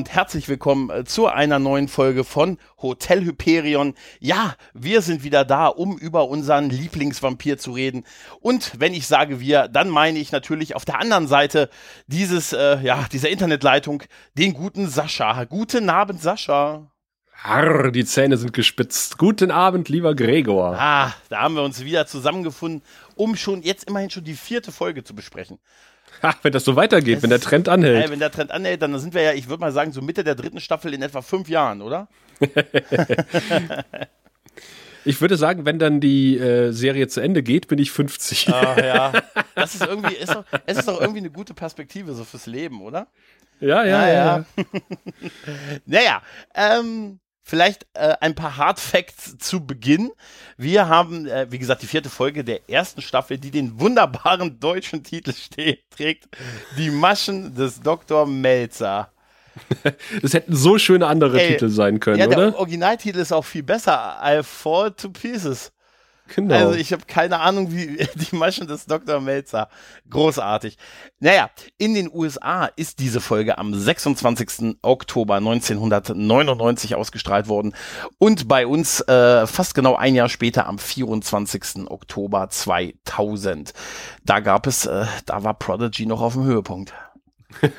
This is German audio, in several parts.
Und herzlich willkommen äh, zu einer neuen Folge von Hotel Hyperion. Ja, wir sind wieder da, um über unseren Lieblingsvampir zu reden. Und wenn ich sage wir, dann meine ich natürlich auf der anderen Seite dieses, äh, ja, dieser Internetleitung den guten Sascha. Guten Abend, Sascha. Harr, die Zähne sind gespitzt. Guten Abend, lieber Gregor. Ah, da haben wir uns wieder zusammengefunden, um schon jetzt immerhin schon die vierte Folge zu besprechen. Ha, wenn das so weitergeht, Es wenn der Trend anhält. Ey, wenn der Trend anhält, dann sind wir ja, ich würde mal sagen, so Mitte der dritten Staffel in etwa fünf Jahren, oder? Ich würde sagen, wenn dann die äh, Serie zu Ende geht, bin ich 50. Ach ja. Das ist irgendwie, ist doch, es ist doch irgendwie eine gute Perspektive so fürs Leben, oder? ja, ja, ja. ja. Naja, ähm, vielleicht äh, ein paar Hard Facts zu Beginn. Wir haben, äh, wie gesagt, die vierte Folge der ersten Staffel, die den wunderbaren deutschen Titel steht, trägt. Die Maschen des Dr. Melzer. Das hätten so schöne andere Ey, Titel sein können, Ja, der oder? Originaltitel ist auch viel besser. I fall to pieces. Genau. Also ich habe keine Ahnung, wie die Maschen des Dr. Melzer. Großartig. Naja, in den USA ist diese Folge am 26. Oktober 1999 ausgestrahlt worden und bei uns äh, fast genau ein Jahr später am 24. Oktober 2000. Da gab es, äh, da war Prodigy noch auf dem Höhepunkt.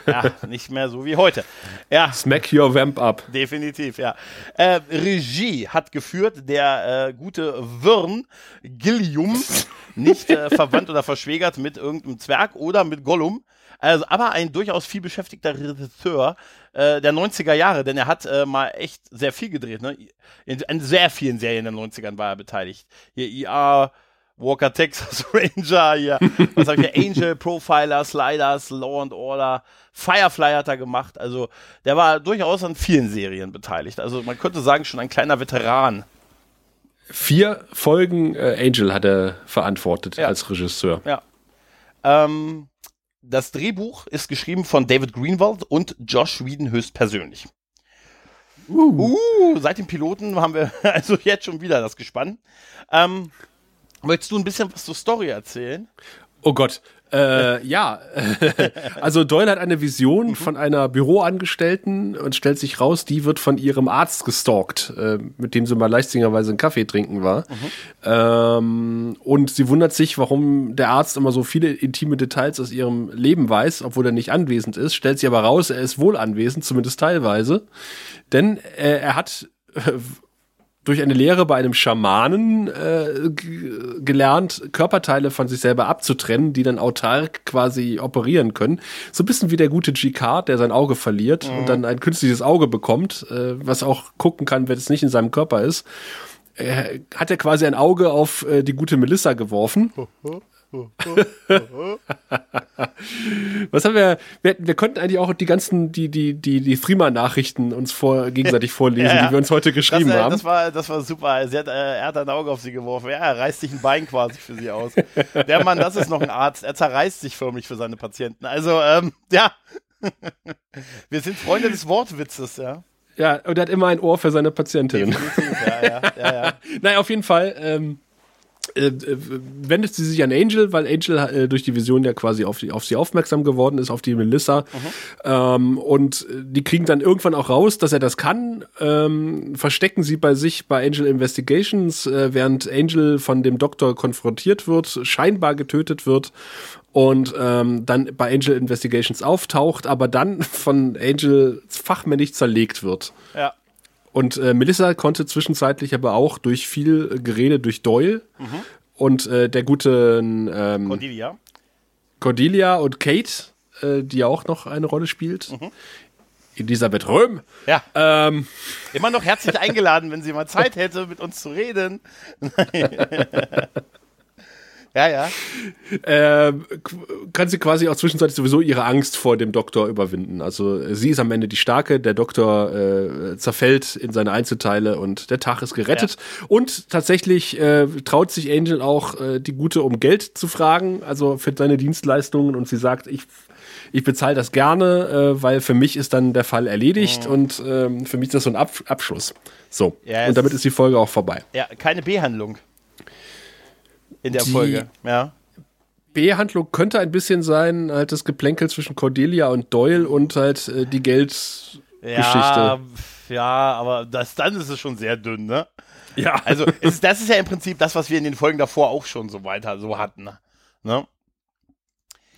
Ja, nicht mehr so wie heute. Ja, Smack your vamp up. Definitiv, ja. Äh, Regie hat geführt der äh, gute Wirn Gillium, nicht äh, verwandt oder verschwägert mit irgendeinem Zwerg oder mit Gollum. Also, aber ein durchaus viel beschäftigter Regisseur äh, der 90er Jahre, denn er hat äh, mal echt sehr viel gedreht. Ne? In, in sehr vielen Serien in den 90ern war er beteiligt. Hier IA, Walker Texas Ranger, hier, was hab ich hier, Angel, Profiler, Sliders, Law and Order, Firefly hat er gemacht. Also der war durchaus an vielen Serien beteiligt. Also man könnte sagen, schon ein kleiner Veteran. Vier Folgen äh, Angel hat er verantwortet Ja. als Regisseur. Ja. Ähm, das Drehbuch ist geschrieben von David Greenwald und Josh Whedon höchstpersönlich. Uh. seit dem Piloten haben wir also jetzt schon wieder das Gespann. Ähm, möchtest du ein bisschen was zur Story erzählen? Oh Gott. Äh, ja, also Doyle hat eine Vision von einer Büroangestellten und stellt sich raus, die wird von ihrem Arzt gestalkt, äh, mit dem sie mal leichtsingerweise einen Kaffee trinken war. Ähm, und sie wundert sich, warum der Arzt immer so viele intime Details aus ihrem Leben weiß, obwohl er nicht anwesend ist. Stellt sich aber raus, er ist wohl anwesend, zumindest teilweise. Denn äh, er hat äh, durch eine Lehre bei einem Schamanen äh, gelernt, Körperteile von sich selber abzutrennen, die dann autark quasi operieren können. So ein bisschen wie der gute G-Card, der sein Auge verliert und dann ein künstliches Auge bekommt, äh, was auch gucken kann, wenn es nicht in seinem Körper ist. Äh, hat er quasi ein Auge auf äh, die gute Melissa geworfen. Was haben wir, wir? Wir konnten eigentlich auch die ganzen, die, die, die, die Threema-Nachrichten uns vor, gegenseitig vorlesen, Ja, ja. die wir uns heute geschrieben das, äh, haben. Das war, das war super. Sie hat, äh, er hat ein Auge auf sie geworfen. Ja, er reißt sich ein Bein quasi für sie aus. Der Mann, das ist noch ein Arzt. Er zerreißt sich förmlich für seine Patienten. Also, ähm, ja. Wir sind Freunde des Wortwitzes, ja. Ja, und er hat immer ein Ohr für seine Patientin. Definitiv, ja, ja, ja, ja. naja, auf jeden Fall ähm, äh, wendet sie sich an Angel, weil Angel äh, durch die Vision ja quasi auf, auf sie aufmerksam geworden ist, auf die Melissa. Ähm, und äh, die kriegen dann irgendwann auch raus, dass er das kann, ähm, verstecken sie bei sich bei Angel Investigations, äh, während Angel von dem Doktor konfrontiert wird, scheinbar getötet wird und ähm, dann bei Angel Investigations auftaucht, aber dann von Angel fachmännisch zerlegt wird. ja. Und äh, Melissa konnte zwischenzeitlich aber auch durch viel Gerede durch Doyle und äh, der guten ähm, Cordelia. Cordelia und Kate, äh, die ja auch noch eine Rolle spielt. Elisabeth Röhm. Ja, Ähm, immer noch herzlich eingeladen, wenn sie mal Zeit hätte, mit uns zu reden. ja, ja. äh, kann sie quasi auch zwischenzeitlich sowieso ihre Angst vor dem Doktor überwinden. Also äh, sie ist am Ende die Starke, der Doktor äh, zerfällt in seine Einzelteile und der Tag ist gerettet. Und tatsächlich äh, traut sich Angel auch, äh, die Gute um Geld zu fragen, also für seine Dienstleistungen. Und sie sagt, ich ich bezahle das gerne, äh, weil für mich ist dann der Fall erledigt und ähm, für mich ist das so ein Ab Abschluss. So. Ja, und damit ist- ist die Folge auch vorbei. Ja, keine Behandlung. In der Die- Folge. Ja. B-Handlung könnte ein bisschen sein, halt das Geplänkel zwischen Cordelia und Doyle und halt äh, die Geldgeschichte. Ja, ja, aber das, dann ist es schon sehr dünn, ne? Ja. Also, es, das ist ja im Prinzip das, was wir in den Folgen davor auch schon so weiter so hatten. Ne?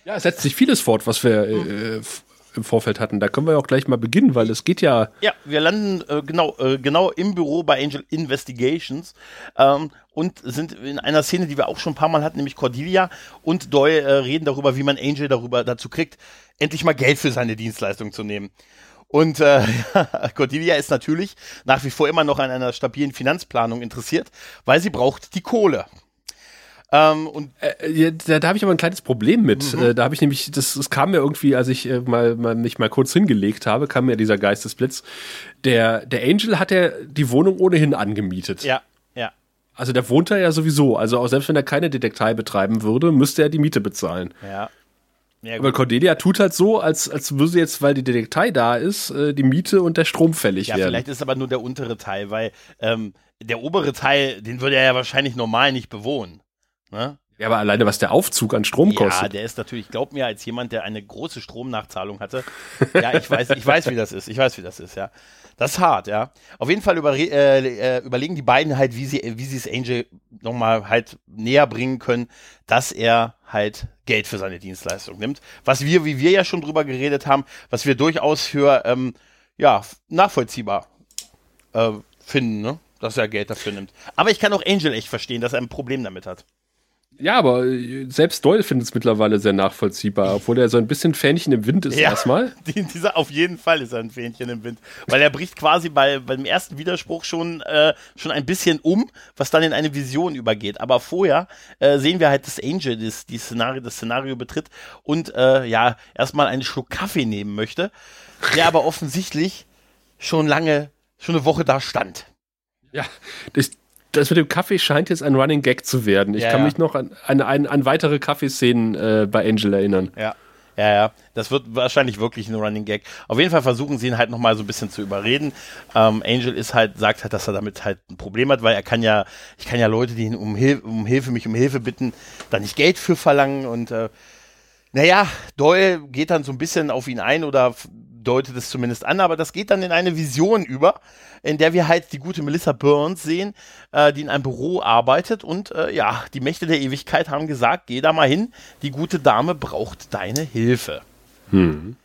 Ja, es setzt sich vieles fort, was wir äh, im Vorfeld hatten. Da können wir auch gleich mal beginnen, weil es geht ja. Ja, wir landen äh, genau, äh, genau im Büro bei Angel Investigations ähm, und sind in einer Szene, die wir auch schon ein paar Mal hatten, nämlich Cordelia und Doyle äh, reden darüber, wie man Angel darüber dazu kriegt, endlich mal Geld für seine Dienstleistung zu nehmen. Und äh, Cordelia ist natürlich nach wie vor immer noch an einer stabilen Finanzplanung interessiert, weil sie braucht die Kohle. Ähm, und äh, da, da habe ich aber ein kleines Problem mit. Mhm. Äh, da habe ich nämlich, das, das kam mir irgendwie, als ich äh, mal, mal mich mal kurz hingelegt habe, kam mir dieser Geistesblitz. Der, der Angel hat ja die Wohnung ohnehin angemietet. Ja, ja. Also der wohnt da ja sowieso. Also auch selbst wenn er keine Detektei betreiben würde, müsste er die Miete bezahlen. Ja. Ja, Aber Cordelia tut halt so, als, als würde jetzt, weil die Detektei da ist, äh, die Miete und der Strom fällig ja, werden. Vielleicht ist aber nur der untere Teil, weil ähm, der obere Teil, den würde er ja wahrscheinlich normal nicht bewohnen. Ne? Ja, aber alleine was der Aufzug an Strom kostet. Ja, der ist natürlich, glaub mir, als jemand, der eine große Stromnachzahlung hatte. ja, ich weiß, ich weiß, wie das ist. Ich weiß, wie das ist, ja. Das ist hart, ja. Auf jeden Fall über, äh, äh, überlegen die beiden halt, wie sie, wie sie es Angel nochmal halt näher bringen können, dass er halt Geld für seine Dienstleistung nimmt. Was wir, wie wir ja schon drüber geredet haben, was wir durchaus für, ähm, ja, nachvollziehbar äh, finden, ne? Dass er Geld dafür nimmt. Aber ich kann auch Angel echt verstehen, dass er ein Problem damit hat. Ja, aber äh, selbst Doyle findet es mittlerweile sehr nachvollziehbar, obwohl er so ein bisschen Fähnchen im Wind ist ja, erstmal. Die, dieser, auf jeden Fall ist er ein Fähnchen im Wind, weil er bricht quasi bei, beim ersten Widerspruch schon, äh, schon ein bisschen um, was dann in eine Vision übergeht. Aber vorher äh, sehen wir halt, dass Angel das, die Szenario, das Szenario betritt und äh, ja, erstmal einen Schluck Kaffee nehmen möchte, der aber offensichtlich schon lange, schon eine Woche da stand. Ja, das, das mit dem Kaffee scheint jetzt ein Running Gag zu werden. Ich ja, kann ja. mich noch an, an, an, an weitere Kaffeeszenen äh, bei Angel erinnern. Ja. Ja, ja, das wird wahrscheinlich wirklich ein Running Gag. Auf jeden Fall versuchen sie ihn halt nochmal so ein bisschen zu überreden. Ähm, Angel ist halt, sagt halt, dass er damit halt ein Problem hat, weil er kann ja, ich kann ja Leute, die ihn um, Hil um Hilfe, mich um Hilfe bitten, da nicht Geld für verlangen und äh, naja, Doyle geht dann so ein bisschen auf ihn ein oder deutet es zumindest an, aber das geht dann in eine Vision über, in der wir halt die gute Melissa Burns sehen, äh, die in einem Büro arbeitet und äh, ja, die Mächte der Ewigkeit haben gesagt, geh da mal hin, die gute Dame braucht deine Hilfe. Hm.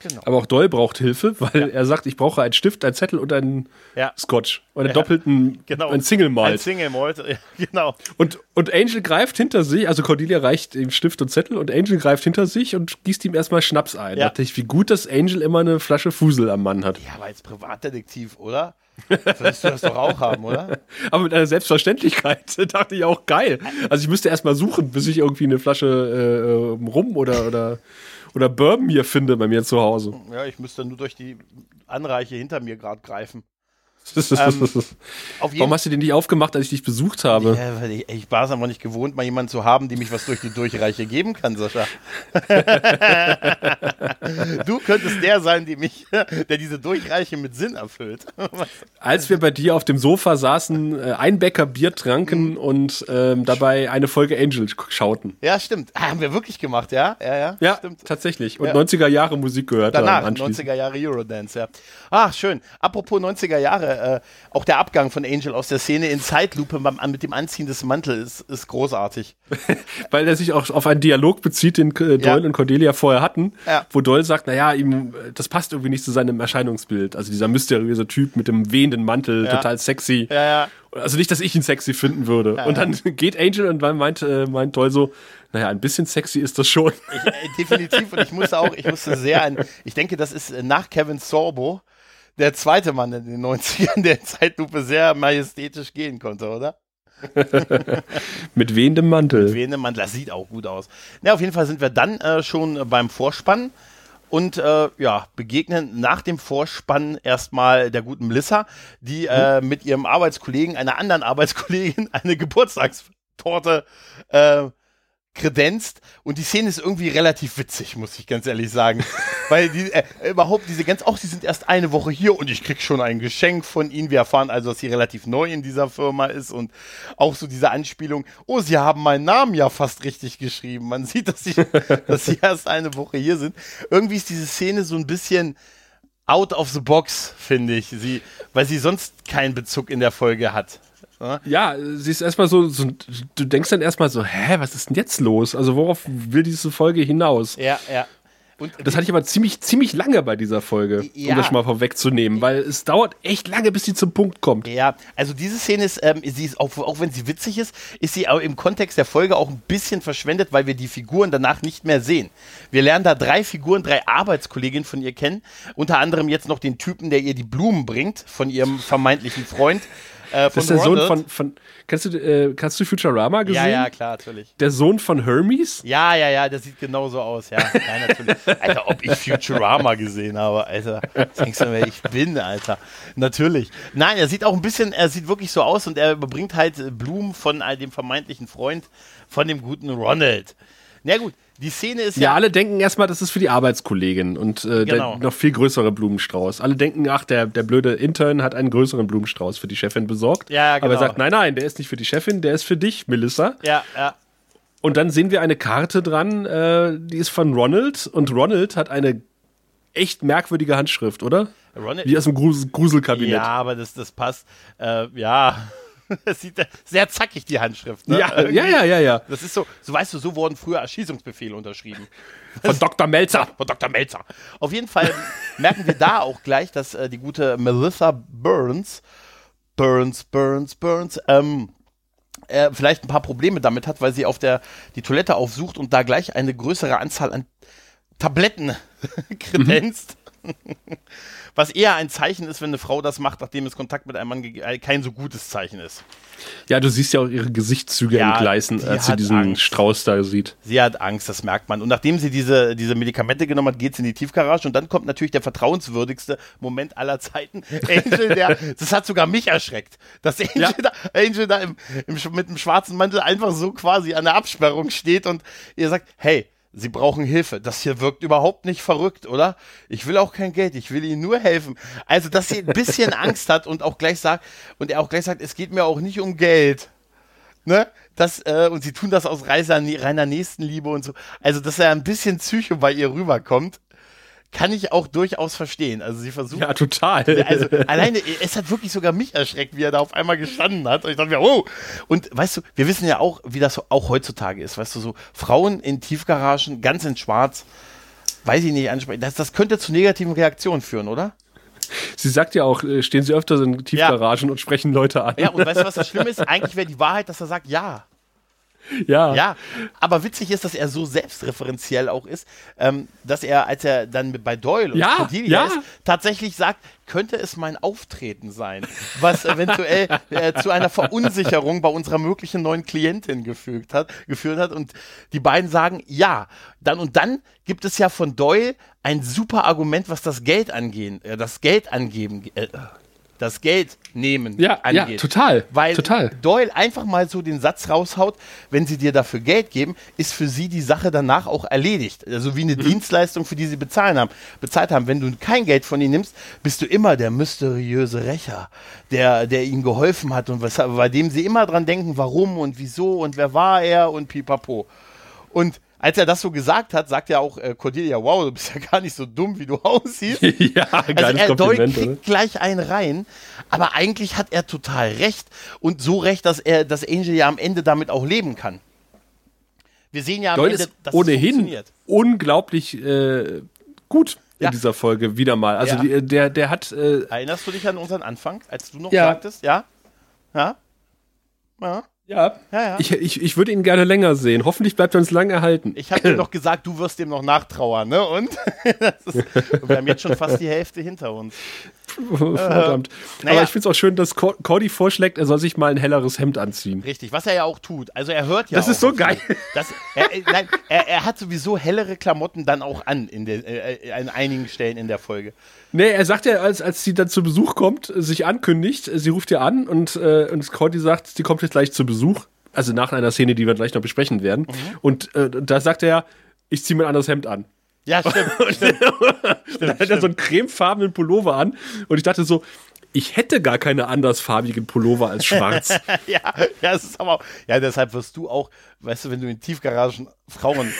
Genau. Aber auch Doyle braucht Hilfe, weil ja. er sagt, ich brauche einen Stift, einen Zettel und einen ja. Scotch. Und einen ja. doppelten, genau. einen Single Malt. Ein Single Malt, genau. Und, und Angel greift hinter sich, also Cordelia reicht ihm Stift und Zettel und Angel greift hinter sich und gießt ihm erstmal Schnaps ein. Ja. Da dachte ich, wie gut, dass Angel immer eine Flasche Fusel am Mann hat. Ja, aber als Privatdetektiv, oder? Solltest du das doch auch haben, oder? Aber mit einer Selbstverständlichkeit dachte ich auch geil. Also ich müsste erstmal suchen, bis ich irgendwie eine Flasche äh, rum oder, oder oder Bourbon hier finde bei mir zu Hause. Ja, ich müsste nur durch die Anreiche hinter mir gerade greifen. Ähm, Warum hast du den nicht aufgemacht, als ich dich besucht habe? Ja, weil ich, ich war es aber nicht gewohnt, mal jemanden zu haben, die mich was durch die Durchreiche geben kann, Sascha. du könntest der sein, die mich, der diese Durchreiche mit Sinn erfüllt. als wir bei dir auf dem Sofa saßen, äh, ein Bäcker Bier tranken mhm. und ähm, dabei eine Folge Angel schauten. Ja, stimmt. Ah, haben wir wirklich gemacht, ja? Ja, ja. Ja, stimmt. tatsächlich. Und ja. 90er Jahre Musik gehört Danach, haben. 90er Jahre Eurodance, ja. Ach, schön. Apropos 90er Jahre, äh, auch der Abgang von Angel aus der Szene in Zeitlupe mit dem Anziehen des Mantels ist, ist großartig. Weil er sich auch auf einen Dialog bezieht, den äh, Doyle ja. und Cordelia vorher hatten, ja. wo Doyle sagt, naja, ihm, das passt irgendwie nicht zu seinem Erscheinungsbild. Also dieser mysteriöse Typ mit dem wehenden Mantel, ja. total sexy. Also nicht, dass ich ihn sexy finden würde. und dann geht Angel und dann meint, äh, meint Doyle so, naja, ein bisschen sexy ist das schon. Ich, äh, definitiv. Und ich musste auch, ich musste sehr an, ich denke, das ist nach Kevin Sorbo, der zweite Mann in den 90ern, der in Zeitlupe sehr majestätisch gehen konnte, oder? Mit wehendem Mantel. Mit wehendem Mantel, das sieht auch gut aus. Na, auf jeden Fall sind wir dann äh, schon beim Vorspann und äh, ja, begegnen nach dem Vorspann erstmal der guten Melissa, die äh, mhm. mit ihrem Arbeitskollegen, einer anderen Arbeitskollegin, eine Geburtstagstorte äh, kredenzt und die Szene ist irgendwie relativ witzig, muss ich ganz ehrlich sagen. Weil die, äh, überhaupt diese ganz, auch sie sind erst eine Woche hier und ich krieg schon ein Geschenk von ihnen. Wir erfahren also, dass sie relativ neu in dieser Firma ist und auch so diese Anspielung, oh, sie haben meinen Namen ja fast richtig geschrieben. Man sieht, dass sie, dass sie erst eine Woche hier sind. Irgendwie ist diese Szene so ein bisschen out of the box, finde ich, sie, weil sie sonst keinen Bezug in der Folge hat. Ja, sie ist erstmal so, so, du denkst dann erstmal so, hä, was ist denn jetzt los? Also worauf will diese Folge hinaus? Ja, ja. Und das hatte ich aber ziemlich, ziemlich lange bei dieser Folge, ja. um das schon mal vorwegzunehmen, weil es dauert echt lange, bis sie zum Punkt kommt. Ja, also diese Szene ist, ähm, sie ist auch, auch wenn sie witzig ist, ist sie auch im Kontext der Folge auch ein bisschen verschwendet, weil wir die Figuren danach nicht mehr sehen. Wir lernen da drei Figuren, drei Arbeitskolleginnen von ihr kennen, unter anderem jetzt noch den Typen, der ihr die Blumen bringt, von ihrem vermeintlichen Freund. Äh, das ist der. Sohn von, von kennst, du, äh, kannst du Futurama gesehen? Ja, ja, klar, natürlich. Der Sohn von Hermes? Ja, ja, ja, der sieht genauso aus, ja. ja natürlich. Alter, ob ich Futurama gesehen habe, Alter. Denkst du, wer ich bin, Alter. Natürlich. Nein, er sieht auch ein bisschen, er sieht wirklich so aus und er überbringt halt Blumen von dem vermeintlichen Freund von dem guten Ronald. Na gut, die Szene ist ja. Ja, alle denken erstmal, das ist für die Arbeitskollegin und äh, genau. der noch viel größere Blumenstrauß. Alle denken, ach, der, der blöde Intern hat einen größeren Blumenstrauß für die Chefin besorgt. Ja, genau. Aber er genau. sagt, nein, nein, der ist nicht für die Chefin, der ist für dich, Melissa. Ja, ja. Und dann sehen wir eine Karte dran, äh, die ist von Ronald und Ronald hat eine echt merkwürdige Handschrift, oder? Ronald, Wie aus dem Grusel Gruselkabinett. Ja, aber das, das passt. Äh, ja. Das sieht sehr zackig, die Handschrift. Ne? Ja, ja, ja, ja, ja. Das ist so, so weißt du, so wurden früher Erschießungsbefehle unterschrieben. Von Dr. Melzer. Von Dr. Melzer. Auf jeden Fall merken wir da auch gleich, dass äh, die gute Melissa Burns, Burns, Burns, Burns, ähm, äh, vielleicht ein paar Probleme damit hat, weil sie auf der die Toilette aufsucht und da gleich eine größere Anzahl an Tabletten kredenzt. Mhm. Was eher ein Zeichen ist, wenn eine Frau das macht, nachdem es Kontakt mit einem Mann äh, kein so gutes Zeichen ist. Ja, du siehst ja auch ihre Gesichtszüge ja, entgleisen, als sie diesen Angst. Strauß da sieht. Sie hat Angst, das merkt man. Und nachdem sie diese, diese Medikamente genommen hat, geht sie in die Tiefgarage und dann kommt natürlich der vertrauenswürdigste Moment aller Zeiten. Angel, der, das hat sogar mich erschreckt, dass Angel ja. da, Angel da im, im, mit dem schwarzen Mantel einfach so quasi an der Absperrung steht und ihr sagt, hey, Sie brauchen Hilfe. Das hier wirkt überhaupt nicht verrückt, oder? Ich will auch kein Geld, ich will Ihnen nur helfen. Also, dass sie ein bisschen Angst hat und auch gleich sagt, und er auch gleich sagt, es geht mir auch nicht um Geld. Ne? Das, äh, und sie tun das aus reiner Nächstenliebe und so. Also, dass er ein bisschen Psycho bei ihr rüberkommt kann ich auch durchaus verstehen. Also sie versucht. Ja, total. Also alleine, es hat wirklich sogar mich erschreckt, wie er da auf einmal gestanden hat. Und ich dachte mir, oh. Und weißt du, wir wissen ja auch, wie das auch heutzutage ist. Weißt du, so Frauen in Tiefgaragen, ganz in Schwarz, weiß ich nicht, ansprechen. Das, das könnte zu negativen Reaktionen führen, oder? Sie sagt ja auch, äh, stehen Sie öfter in Tiefgaragen ja. und sprechen Leute an. Ja, und weißt du, was das Schlimme ist? Eigentlich wäre die Wahrheit, dass er sagt, ja. Ja. Ja, aber witzig ist, dass er so selbstreferenziell auch ist, ähm, dass er, als er dann bei Doyle und ja, Cordelia ja. ist, tatsächlich sagt, könnte es mein Auftreten sein, was eventuell äh, zu einer Verunsicherung bei unserer möglichen neuen Klientin gefügt hat, geführt hat. Und die beiden sagen, ja. Dann und dann gibt es ja von Doyle ein super Argument, was das Geld angehen, äh, das Geld angeben, äh, das Geld nehmen ja, angeht. Ja, total. Weil total. Doyle einfach mal so den Satz raushaut, wenn sie dir dafür Geld geben, ist für sie die Sache danach auch erledigt. Also wie eine mhm. Dienstleistung, für die sie bezahlen haben, bezahlt haben. Wenn du kein Geld von ihnen nimmst, bist du immer der mysteriöse Rächer, der, der ihnen geholfen hat und was, bei dem sie immer dran denken, warum und wieso und wer war er und pipapo. Und als er das so gesagt hat, sagt ja auch äh, Cordelia, wow, du bist ja gar nicht so dumm, wie du aussiehst. ja, also er Kompliment, kriegt gleich einen rein, aber eigentlich hat er total recht und so recht, dass er, dass Angel ja am Ende damit auch leben kann. Wir sehen ja am Doyle Ende, dass ohnehin es funktioniert. unglaublich äh, gut in ja. dieser Folge wieder mal. Also ja. die, der, der hat. Äh, Erinnerst du dich an unseren Anfang, als du noch ja. sagtest, ja? Ja? Ja? Ja, ja, ja. Ich, ich, ich würde ihn gerne länger sehen. Hoffentlich bleibt er uns lang erhalten. Ich habe dir doch gesagt, du wirst dem noch nachtrauern, ne? Und ist, wir haben jetzt schon fast die Hälfte hinter uns. Verdammt. Äh, naja. Aber ich finde es auch schön, dass Cordy vorschlägt, er soll sich mal ein helleres Hemd anziehen. Richtig, was er ja auch tut. Also er hört ja Das ist so geil. Das, er, nein, er, er, hat sowieso hellere Klamotten dann auch an in, der, äh, an einigen Stellen in der Folge. Nee, er sagt ja, als, als sie dann zu Besuch kommt, sich ankündigt, sie ruft ihr an und, äh, und Cordy sagt, sie kommt jetzt gleich zu Besuch. also nach einer Szene, die wir gleich noch besprechen werden. Mhm. Und äh, da sagt er, ich ziehe mir ein anderes Hemd an. Ja, stimmt. stimmt. dann hat er so einen cremefarbenen Pullover an und ich dachte so, ich hätte gar keine andersfarbigen Pullover als schwarz. ja, ja, es ist aber auch, ja, deshalb wirst du auch, weißt du, wenn du in Tiefgaragen Frauen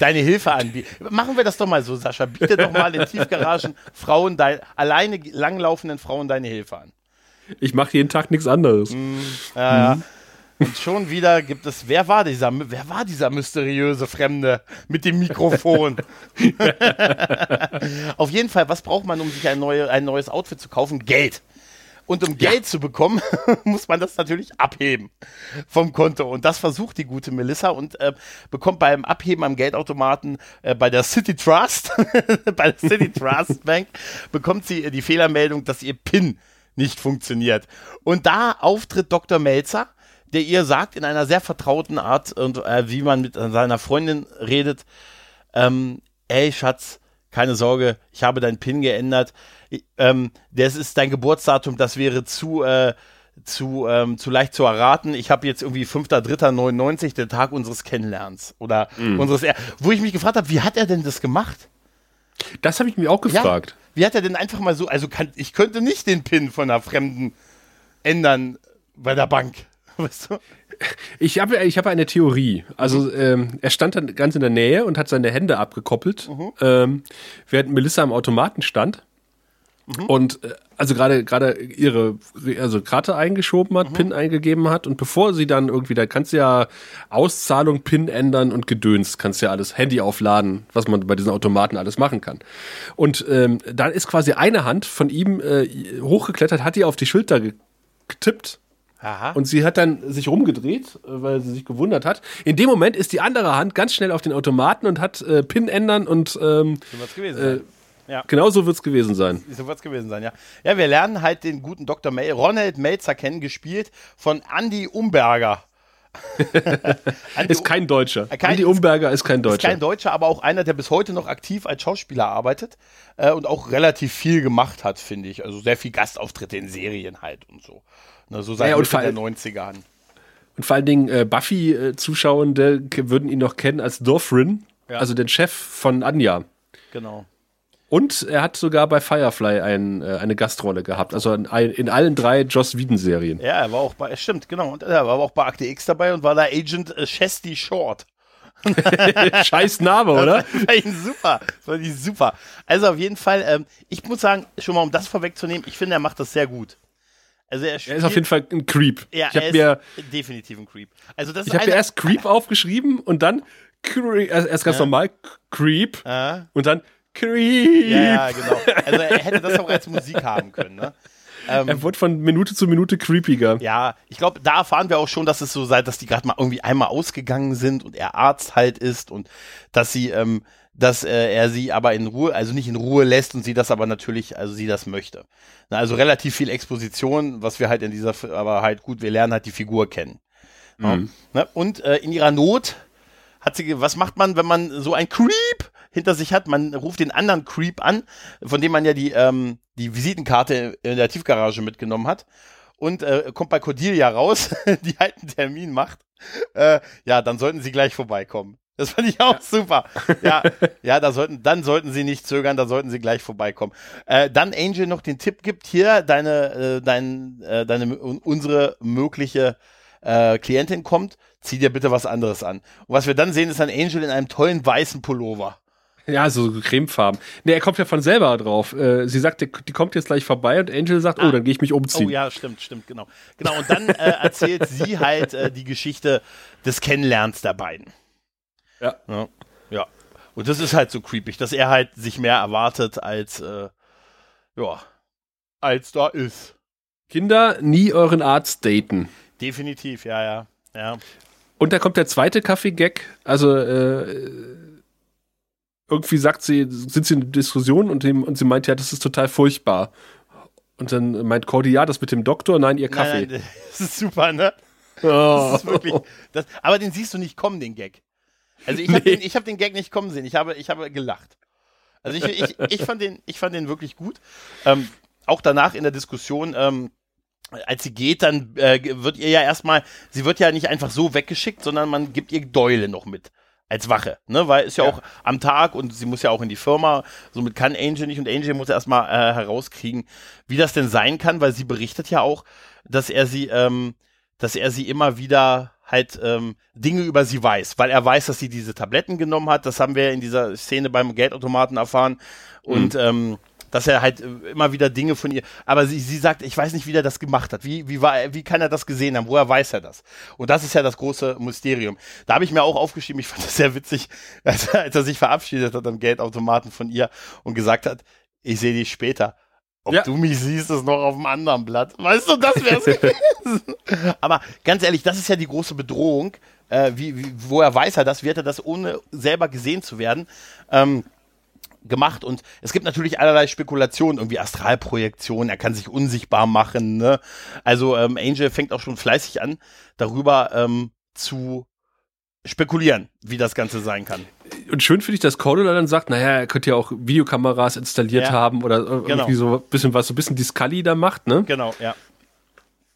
deine Hilfe anbietest. Machen wir das doch mal so, Sascha. Biete doch mal in Tiefgaragen Frauen, dein, alleine langlaufenden Frauen deine Hilfe an. Ich mache jeden Tag nichts anderes. Mm, ja, mhm. Und schon wieder gibt es, wer war dieser, wer war dieser mysteriöse Fremde mit dem Mikrofon? Auf jeden Fall, was braucht man, um sich ein, neue, ein neues Outfit zu kaufen? Geld. Und um ja. Geld zu bekommen, muss man das natürlich abheben vom Konto. Und das versucht die gute Melissa und äh, bekommt beim Abheben am Geldautomaten äh, bei der City Trust, bei der City Trust Bank, bekommt sie äh, die Fehlermeldung, dass ihr PIN nicht funktioniert. Und da auftritt Dr. Melzer, der ihr sagt in einer sehr vertrauten Art und äh, wie man mit seiner Freundin redet, ähm, ey Schatz, keine Sorge, ich habe dein PIN geändert ähm, das ist dein Geburtsdatum, das wäre zu, äh, zu, ähm, zu leicht zu erraten. Ich habe jetzt irgendwie 5.3.99, der Tag unseres Kennenlernens. Oder mm. unseres, er wo ich mich gefragt habe, wie hat er denn das gemacht? Das habe ich mich auch gefragt. Ja, wie hat er denn einfach mal so, also kann, ich könnte nicht den PIN von einer Fremden ändern bei der Bank. Weißt du? Ich habe ich hab eine Theorie. Also ähm, er stand dann ganz in der Nähe und hat seine Hände abgekoppelt, mhm. ähm, während Melissa am Automaten stand. Mhm. Und äh, also gerade gerade ihre also Karte eingeschoben hat, mhm. PIN eingegeben hat und bevor sie dann irgendwie, da kannst du ja Auszahlung, PIN ändern und Gedöns, kannst ja alles Handy aufladen, was man bei diesen Automaten alles machen kann. Und ähm, dann ist quasi eine Hand von ihm äh, hochgeklettert, hat die auf die Schulter getippt Aha. Und sie hat dann sich rumgedreht, äh, weil sie sich gewundert hat. In dem Moment ist die andere Hand ganz schnell auf den Automaten und hat äh, PIN ändern und ähm, so gewesen äh, ja. Genau so wird es gewesen sein. So wird es gewesen sein, ja. Ja, wir lernen halt den guten Dr. Mel Ronald Melzer kennen, gespielt von Andy Umberger. ist kein Deutscher. Äh, kein, Andy Umberger ist kein Deutscher. Ist kein Deutscher, aber auch einer, der bis heute noch aktiv als Schauspieler arbeitet äh, und auch relativ viel gemacht hat, finde ich. Also sehr viel Gastauftritte in Serien halt und so. Ne, so seit ja, Mitte der 90er an. Und vor allen Dingen äh, Buffy-Zuschauende würden ihn noch kennen als Dorfrin, ja. also den Chef von Anja. Genau. Und er hat sogar bei Firefly ein, äh, eine Gastrolle gehabt, also in, in allen drei Joss Whedon-Serien. Ja, er war auch bei, stimmt, genau. Und er war auch bei Akte X dabei und war da Agent äh, Chesty Short. Scheiß Name, oder? Super. Das war die super. Also auf jeden Fall, ähm, ich muss sagen, schon mal um das vorwegzunehmen, ich finde, er macht das sehr gut. Also er, spielt, er ist auf jeden Fall ein Creep. Ja, ich er ist mir, definitiv ein Creep. Also das ich habe mir erst Creep aufgeschrieben und dann erst ganz ja. normal Creep ah. und dann Creep. Ja, genau. Also er hätte das auch als Musik haben können, ne? Ähm, er wird von Minute zu Minute creepiger. Ja, ich glaube, da erfahren wir auch schon, dass es so sei, dass die gerade mal irgendwie einmal ausgegangen sind und er Arzt halt ist und dass sie, ähm, dass äh, er sie aber in Ruhe, also nicht in Ruhe lässt und sie das aber natürlich, also sie das möchte. Na, also relativ viel Exposition, was wir halt in dieser, aber halt gut, wir lernen halt die Figur kennen. Mhm. Ja, ne? Und äh, in ihrer Not hat sie, was macht man, wenn man so ein Creep hinter sich hat? Man ruft den anderen Creep an, von dem man ja die, ähm, die Visitenkarte in der Tiefgarage mitgenommen hat. Und äh, kommt bei Cordelia raus, die halt einen Termin macht. Äh, ja, dann sollten sie gleich vorbeikommen. Das fand ich auch ja. super. Ja, ja, da sollten, dann sollten sie nicht zögern, da sollten sie gleich vorbeikommen. Äh, dann Angel noch den Tipp gibt, hier deine, äh, dein, äh, deine, unsere mögliche äh, Klientin kommt, zieh dir bitte was anderes an. Und was wir dann sehen, ist ein Angel in einem tollen weißen Pullover. Ja, so cremefarben. Ne, er kommt ja von selber drauf. Äh, sie sagt, die, kommt jetzt gleich vorbei und Angel sagt, oh, ah. oh, dann gehe ich mich umziehen. Oh ja, stimmt, stimmt, genau. Genau, und dann äh, erzählt sie halt die Geschichte des Kennenlernens der beiden. Ja. ja. ja. Und das ist halt so creepy, dass er halt sich mehr erwartet als, äh, ja, als da ist. Kinder, nie euren Arzt daten. Definitiv, ja, ja. ja. Und da kommt der zweite Kaffee-Gag. Also, äh, irgendwie sagt sie, sind sie in der Diskussion und, dem, und sie meint, ja, das ist total furchtbar. Und dann meint Cody, ja, das mit dem Doktor, nein, ihr Kaffee. Nein, das ist super, ne? Oh. Das ist wirklich, das, aber den siehst du nicht kommen, den Gag. Also ich habe nee. den, hab den Gag nicht kommen sehen, ich habe, ich habe gelacht. Also ich, ich, ich, fand, den, ich fand den wirklich gut. Ähm, auch danach in der Diskussion ähm, als sie geht, dann äh, wird ihr ja erstmal, sie wird ja nicht einfach so weggeschickt, sondern man gibt ihr Däule noch mit als Wache, ne? Weil ist ja, ja, auch am Tag und sie muss ja auch in die Firma, somit kann Angel nicht und Angel muss erstmal äh, herauskriegen, wie das denn sein kann, weil sie berichtet ja auch, dass er sie, ähm, dass er sie immer wieder halt ähm, Dinge über sie weiß, weil er weiß, dass sie diese Tabletten genommen hat. Das haben wir in dieser Szene beim Geldautomaten erfahren. Und mhm. ähm, dass er halt äh, immer wieder Dinge von ihr, aber sie, sie sagt, ich weiß nicht, wie er das gemacht hat. Wie, wie, war, wie kann er das gesehen haben? Woher weiß er das? Und das ist ja das große Mysterium. Da habe ich mir auch aufgeschrieben, ich fand das sehr witzig, als als er sich verabschiedet hat am Geldautomaten von ihr und gesagt hat, ich sehe dich später. Ob ja. du mich siehst, ist noch auf dem anderen Blatt. Weißt du, das wär's gewesen. Aber ganz ehrlich, das ist ja die große Bedrohung. Äh, wie, wie, woher weiß er das? Wie hat er das, ohne selber gesehen zu werden? Ähm, gemacht und es gibt natürlich allerlei Spekulationen, irgendwie Astralprojektionen, er kann sich unsichtbar machen, ne? Also ähm, Angel fängt auch schon fleißig an, darüber ähm, zu spekulieren, wie das Ganze sein kann. Und schön finde ich, dass Cordula dann sagt, naja, er könnte ja auch Videokameras installiert ja, haben oder genau. irgendwie so ein bisschen was, so ein bisschen die Scully da macht, ne? Genau, ja.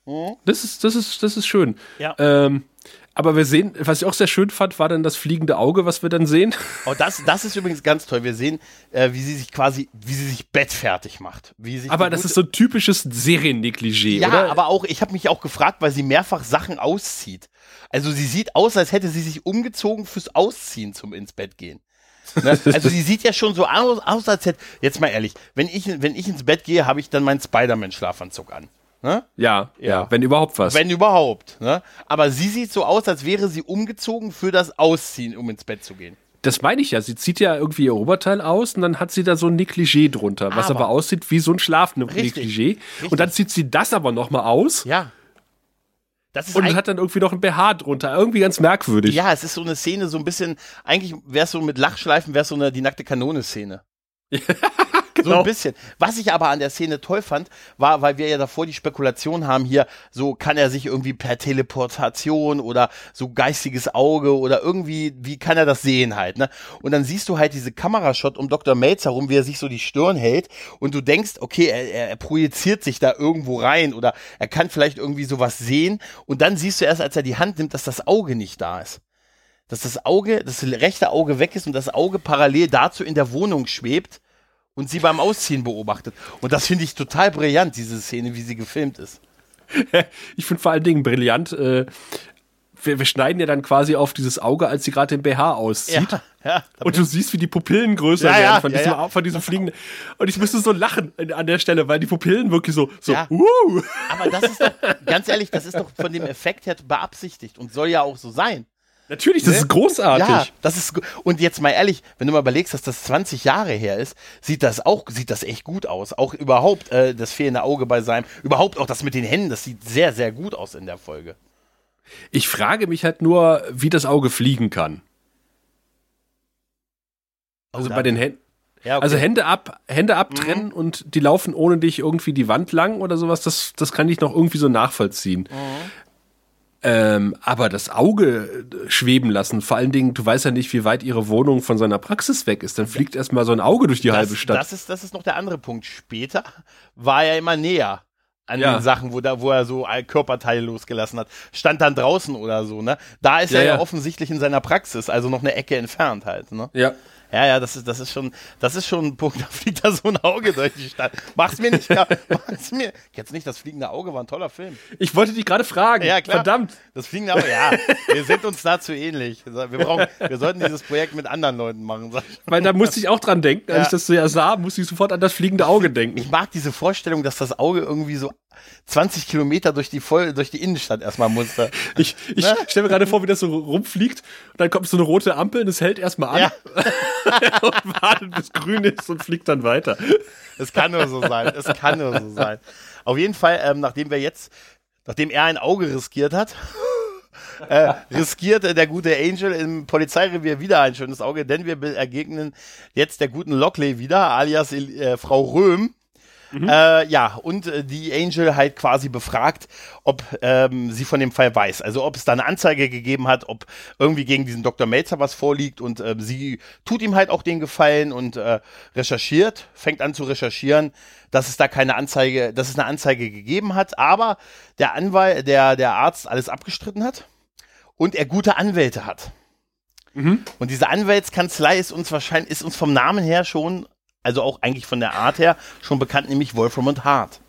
Mhm. Das ist, das ist, das ist schön. Ja. Ähm, aber wir sehen, was ich auch sehr schön fand, war dann das fliegende Auge, was wir dann sehen. Oh, das, das ist übrigens ganz toll. Wir sehen, äh, wie sie sich quasi, wie sie sich bettfertig macht. Wie sich aber das ist so ein typisches Seriennegligé, ja, oder? Ja, aber auch, ich habe mich auch gefragt, weil sie mehrfach Sachen auszieht. Also sie sieht aus, als hätte sie sich umgezogen fürs Ausziehen zum ins Bett gehen. Ne? Also sie sieht ja schon so aus, aus, als hätte, jetzt mal ehrlich, wenn ich, wenn ich ins Bett gehe, habe ich dann meinen Spider-Man-Schlafanzug an. Ne? Ja, ja, ja, wenn überhaupt was. Wenn überhaupt. Ne? Aber sie sieht so aus, als wäre sie umgezogen für das Ausziehen, um ins Bett zu gehen. Das meine ich ja. Sie zieht ja irgendwie ihr Oberteil aus und dann hat sie da so ein Negligé drunter, was aber, aber aussieht wie so ein Schlafnegligé. Und dann zieht sie das aber nochmal aus. Ja. Und hat dann irgendwie noch ein BH drunter. Irgendwie ganz merkwürdig. Ja, es ist so eine Szene, so ein bisschen, eigentlich wäre es so mit Lachschleifen, wäre es so eine die nackte Kanone-Szene. genau. So ein bisschen. Was ich aber an der Szene toll fand, war, weil wir ja davor die Spekulation haben hier, so kann er sich irgendwie per Teleportation oder so geistiges Auge oder irgendwie, wie kann er das sehen halt, ne? Und dann siehst du halt diese Kamerashot um Dr. Mates herum, wie er sich so die Stirn hält und du denkst, okay, er, er projiziert sich da irgendwo rein oder er kann vielleicht irgendwie sowas sehen und dann siehst du erst, als er die Hand nimmt, dass das Auge nicht da ist dass das Auge, das rechte Auge weg ist und das Auge parallel dazu in der Wohnung schwebt und sie beim Ausziehen beobachtet. Und das finde ich total brillant, diese Szene, wie sie gefilmt ist. ich finde vor allen Dingen brillant, äh, wir, wir, schneiden ja dann quasi auf dieses Auge, als sie gerade den BH auszieht. Ja, ja, und du siehst, wie die Pupillen größer ja, werden von, diesem, von diesem fliegenden. Und ich müsste so lachen an der Stelle, weil die Pupillen wirklich so, so, uh. Aber das ist doch, ganz ehrlich, das ist doch von dem Effekt her beabsichtigt und soll ja auch so sein. Natürlich, das ne? ist großartig. Ja, das ist und jetzt mal ehrlich, wenn du mal überlegst, dass das 20 Jahre her ist, sieht das auch sieht das echt gut aus. Auch überhaupt äh, das fehlende Auge bei seinem, überhaupt auch das mit den Händen, das sieht sehr sehr gut aus in der Folge. Ich frage mich halt nur, wie das Auge fliegen kann. Also bei den Händen. Ja, okay. Also Hände ab, Hände abtrennen mhm. und die laufen ohne dich irgendwie die Wand lang oder sowas, das, das kann ich noch irgendwie so nachvollziehen. Mhm. Ähm, aber das Auge äh, schweben lassen, vor allen Dingen, du weißt ja nicht, wie weit ihre Wohnung von seiner Praxis weg ist. Dann fliegt erstmal so ein Auge durch die das, halbe Stadt. Das ist, das ist noch der andere Punkt. Später war er immer näher an ja. den Sachen, wo, da, wo er so Körperteile losgelassen hat. Stand dann draußen oder so, ne? Da ist ja, er ja, ja offensichtlich in seiner Praxis, also noch eine Ecke entfernt halt, ne? Ja. Ja, ja, das ist, das ist schon, das ist schon ein Punkt, da fliegt da so ein Auge durch die Stadt. Mach's mir nicht, mach's mir. Jetzt nicht, das fliegende Auge war ein toller Film. Ich wollte dich gerade fragen. Ja, klar. Verdammt. Das fliegende Auge, ja. Wir sind uns dazu ähnlich. Wir brauchen, wir sollten dieses Projekt mit anderen Leuten machen. Weil da musste ich auch dran denken. Als ja. ich das so ja sah, musste ich sofort an das fliegende Auge denken. Ich mag diese Vorstellung, dass das Auge irgendwie so 20 Kilometer durch die voll durch die Innenstadt erstmal musste. Ich, ich ne? stelle mir gerade vor, wie das so rumfliegt und dann kommt so eine rote Ampel und es hält erstmal an ja. und wartet bis grün ist und fliegt dann weiter. Es kann nur so sein. Es kann nur so sein. Auf jeden Fall, ähm, nachdem wir jetzt, nachdem er ein Auge riskiert hat, äh, riskierte der gute Angel im Polizeirevier wieder ein schönes Auge, denn wir ergegnen jetzt der guten Lockley wieder, alias äh, Frau Röhm, Mhm. Äh, ja, und äh, die Angel halt quasi befragt, ob ähm, sie von dem Fall weiß. Also ob es da eine Anzeige gegeben hat, ob irgendwie gegen diesen Dr. Melzer was vorliegt und äh, sie tut ihm halt auch den Gefallen und äh, recherchiert, fängt an zu recherchieren, dass es da keine Anzeige, dass es eine Anzeige gegeben hat, aber der Anwalt, der, der Arzt alles abgestritten hat und er gute Anwälte hat. Mhm. Und diese Anwaltskanzlei ist uns wahrscheinlich, ist uns vom Namen her schon also auch eigentlich von der Art her schon bekannt, nämlich Wolfram und Hart.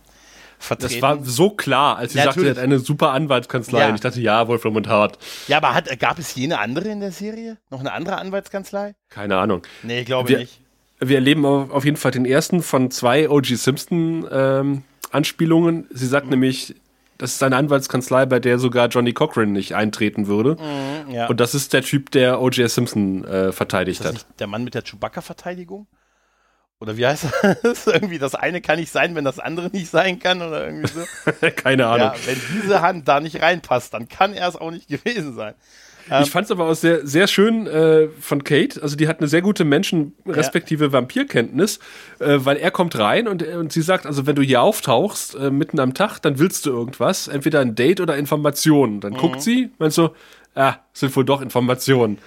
Vertreten. Das war so klar, als sie ja, sagte, sie hat eine super Anwaltskanzlei. Ja. Und ich dachte, ja, Wolfram und Hart. Ja, aber hat, gab es jene andere in der Serie? Noch eine andere Anwaltskanzlei? Keine Ahnung. Nee, ich glaube wir, nicht. Wir erleben auf jeden Fall den ersten von zwei O.G. Simpson ähm, Anspielungen. Sie sagt mhm. nämlich, das ist eine Anwaltskanzlei, bei der sogar Johnny Cochran nicht eintreten würde. Mhm, ja. Und das ist der Typ, der O.J. Simpson äh, verteidigt hat. der Mann mit der Chewbacca-Verteidigung? Oder wie heißt das? irgendwie das eine kann nicht sein, wenn das andere nicht sein kann oder irgendwie so. Keine Ahnung. Ja, wenn diese Hand da nicht reinpasst, dann kann er es auch nicht gewesen sein. Ähm, ich fand es aber auch sehr, sehr schön äh, von Kate. Also die hat eine sehr gute Menschen- respektive ja. Vampirkenntnis, äh, weil er kommt rein und, und sie sagt, also wenn du hier auftauchst, äh, mitten am Tag, dann willst du irgendwas, entweder ein Date oder Informationen. Dann mhm. guckt sie, meinst du, ah, sind wohl doch Informationen.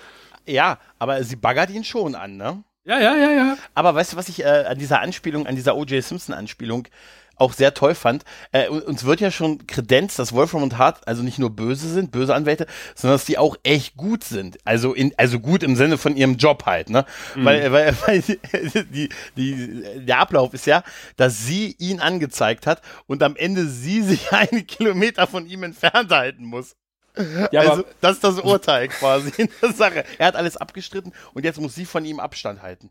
Ja, aber sie baggert ihn schon an, ne? Ja, ja, ja, ja. Aber weißt du, was ich äh, an dieser Anspielung, an dieser O.J. Simpson-Anspielung auch sehr toll fand? Äh, uns wird ja schon kredenzt, dass Wolfram und Hart also nicht nur böse sind, böse Anwälte, sondern dass die auch echt gut sind. Also in, also gut im Sinne von ihrem Job halt, ne? Mhm. Weil, weil, weil die, die, der Ablauf ist ja, dass sie ihn angezeigt hat und am Ende sie sich einen Kilometer von ihm entfernt halten muss. Ja, also, das ist das Urteil quasi in der Sache. Er hat alles abgestritten und jetzt muss sie von ihm Abstand halten.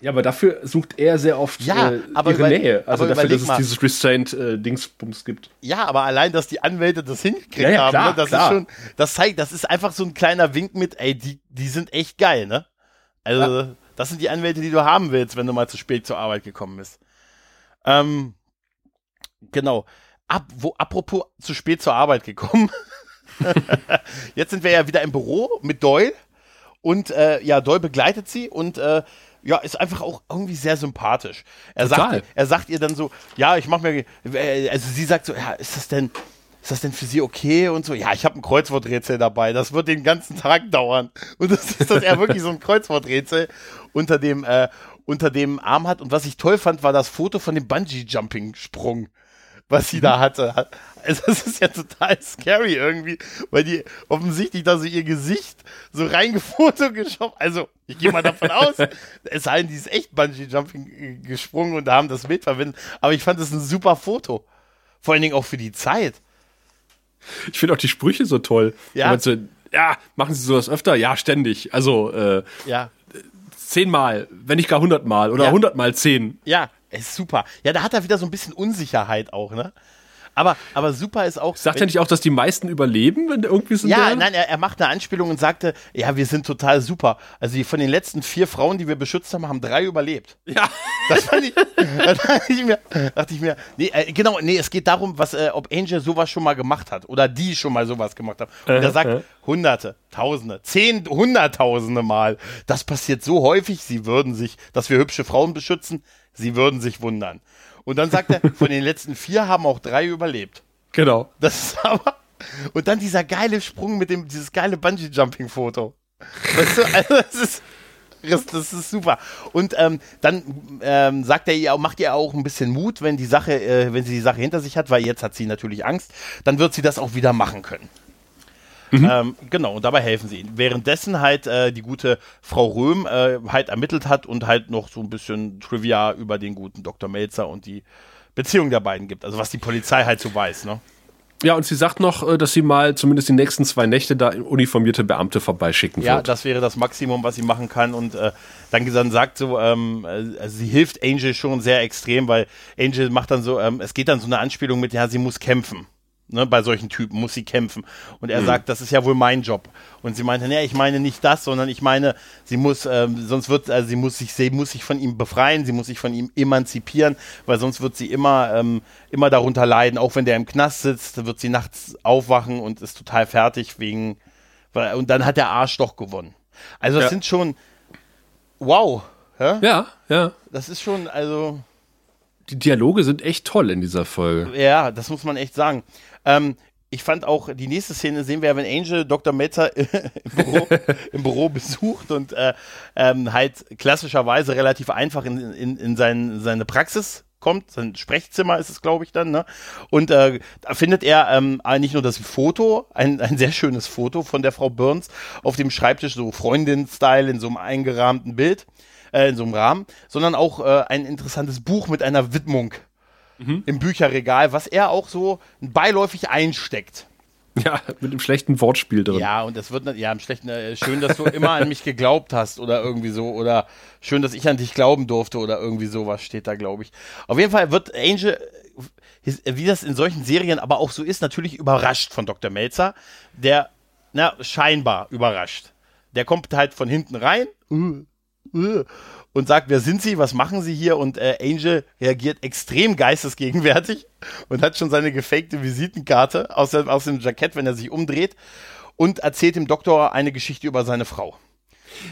Ja, aber dafür sucht er sehr oft ja, äh, aber ihre Nähe. Also dafür, dass es mal. dieses Restraint-Dingsbums äh, gibt. Ja, aber allein, dass die Anwälte das hingekriegt ja, ja, haben, klar, ne, das klar. ist schon, das zeigt, das ist einfach so ein kleiner Wink mit, ey, die, die sind echt geil, ne? Also, ja. das sind die Anwälte, die du haben willst, wenn du mal zu spät zur Arbeit gekommen bist. Ähm, genau. Ab, wo, apropos zu spät zur Arbeit gekommen. Jetzt sind wir ja wieder im Büro mit Doyle und äh, ja, Doyle begleitet sie und äh, ja, ist einfach auch irgendwie sehr sympathisch. Er Total. sagt, er sagt ihr dann so, ja, ich mach mir, äh, also sie sagt so, ja, ist das denn, ist das denn für Sie okay und so? Ja, ich habe ein Kreuzworträtsel dabei. Das wird den ganzen Tag dauern. Und das ist, dass er wirklich so ein Kreuzworträtsel unter dem äh, unter dem Arm hat. Und was ich toll fand, war das Foto von dem Bungee-Jumping-Sprung was sie da hatte. Also das ist ja total scary irgendwie, weil die offensichtlich da so ihr Gesicht so reingefotoshoppt. Also ich gehe mal davon aus, es sei denn, die ist echt Bungee-Jumping gesprungen und da haben das Bild verwendet. Aber ich fand das ein super Foto. Vor allen Dingen auch für die Zeit. Ich finde auch die Sprüche so toll. Ja. So, ja, machen Sie sowas öfter? Ja, ständig. Also, äh, ja. zehnmal, wenn nicht gar hundertmal oder hundertmal ja. zehn. Ja, ist super. Ja, da hat er wieder so ein bisschen Unsicherheit auch, ne? Aber, aber super ist auch. Sagt er nicht auch, dass die meisten überleben, wenn irgendwie sind? Ja, nein, er, er macht eine Anspielung und sagte, ja, wir sind total super. Also von den letzten vier Frauen, die wir beschützt haben, haben drei überlebt. Ja. Das fand ich, das dachte ich mir, dachte ich mir, nee, äh, genau, nee, es geht darum, was, äh, ob Angel sowas schon mal gemacht hat oder die schon mal sowas gemacht haben. Und er sagt, Hunderte, Tausende, Zehn, Hunderttausende Mal. Das passiert so häufig, sie würden sich, dass wir hübsche Frauen beschützen, sie würden sich wundern. Und dann sagt er, von den letzten vier haben auch drei überlebt. Genau. Das ist aber. Und dann dieser geile Sprung mit dem, dieses geile Bungee-Jumping-Foto. Weißt du, also das ist. Das ist super. Und ähm, dann ähm, sagt er ihr, macht ihr auch ein bisschen Mut, wenn die Sache, äh, wenn sie die Sache hinter sich hat, weil jetzt hat sie natürlich Angst, dann wird sie das auch wieder machen können. Mhm. Ähm, genau, und dabei helfen sie ihnen. Währenddessen halt äh, die gute Frau Röhm äh, halt ermittelt hat und halt noch so ein bisschen Trivia über den guten Dr. Melzer und die Beziehung der beiden gibt. Also was die Polizei halt so weiß, ne? Ja, und sie sagt noch, äh, dass sie mal zumindest die nächsten zwei Nächte da uniformierte Beamte vorbeischicken ja, wird. Ja, das wäre das Maximum, was sie machen kann. Und äh, dann, dann sagt so, ähm, also sie hilft Angel schon sehr extrem, weil Angel macht dann so, ähm, es geht dann so eine Anspielung mit, ja, sie muss kämpfen. Ne, bei solchen Typen muss sie kämpfen. Und er mhm. sagt, das ist ja wohl mein Job. Und sie meinte, nee, ich meine nicht das, sondern ich meine, sie muss, ähm, sonst wird, also sie muss sich, sie muss sich von ihm befreien, sie muss sich von ihm emanzipieren, weil sonst wird sie immer, ähm, immer darunter leiden. Auch wenn der im Knast sitzt, wird sie nachts aufwachen und ist total fertig wegen, weil, und dann hat der Arsch doch gewonnen. Also das ja. sind schon, wow. Ja? ja, ja. Das ist schon, also Die Dialoge sind echt toll in dieser Folge. Ja, das muss man echt sagen. Ähm, ich fand auch, die nächste Szene sehen wir, wenn Angel Dr. Metzer im, Büro, im Büro besucht und äh, ähm, halt klassischerweise relativ einfach in, in, in sein, seine Praxis kommt, sein Sprechzimmer ist es, glaube ich, dann, ne? Und äh, da findet er ähm, nicht nur das Foto, ein, ein sehr schönes Foto von der Frau Burns auf dem Schreibtisch, so Freundin-Style in so einem eingerahmten Bild, äh, in so einem Rahmen, sondern auch äh, ein interessantes Buch mit einer Widmung mhm. im Bücherregal, was er auch so beiläufig einsteckt. Ja, mit einem schlechten Wortspiel drin. Ja, und das wird, ja, im schlechten, äh, schön, dass du immer an mich geglaubt hast oder irgendwie so, oder schön, dass ich an dich glauben durfte oder irgendwie sowas steht da, glaube ich. Auf jeden Fall wird Angel, wie das in solchen Serien aber auch so ist, natürlich überrascht von Dr. Melzer, der, na, scheinbar überrascht. Der kommt halt von hinten rein, uh, und sagt, wer sind Sie, was machen Sie hier? Und äh, Angel reagiert extrem geistesgegenwärtig und hat schon seine gefakte Visitenkarte aus, der, aus dem Jackett, wenn er sich umdreht und erzählt dem Doktor eine Geschichte über seine Frau.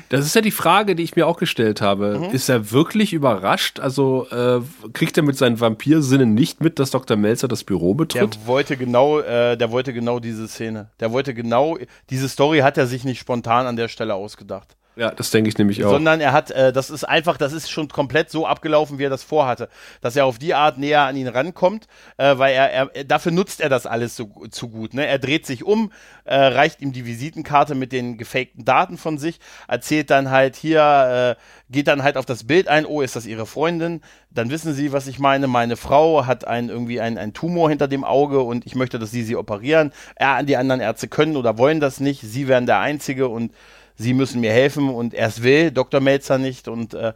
Das ist ja die Frage, die ich mir auch gestellt habe. Mhm. Ist er wirklich überrascht? Also äh, kriegt er mit seinen Vampirsinnen nicht mit, dass Dr. Melzer das Büro betritt? Der wollte genau, äh, der wollte genau diese Szene. Der wollte genau, diese Story hat er sich nicht spontan an der Stelle ausgedacht. Ja, das denke ich nämlich auch. Sondern er hat, äh, das ist einfach, das ist schon komplett so abgelaufen, wie er das vorhatte. Dass er auf die Art näher an ihn rankommt, äh, weil er, er, dafür nutzt er das alles so zu gut. Ne? Er dreht sich um, äh, reicht ihm die Visitenkarte mit den gefakten Daten von sich, erzählt dann halt hier, äh, geht dann halt auf das Bild ein, oh, ist das ihre Freundin? Dann wissen sie, was ich meine. Meine Frau hat ein, irgendwie einen, einen Tumor hinter dem Auge und ich möchte, dass sie sie operieren. Er, die anderen Ärzte können oder wollen das nicht. Sie wären der Einzige und sie müssen mir helfen und erst will Dr. Melzer nicht und äh,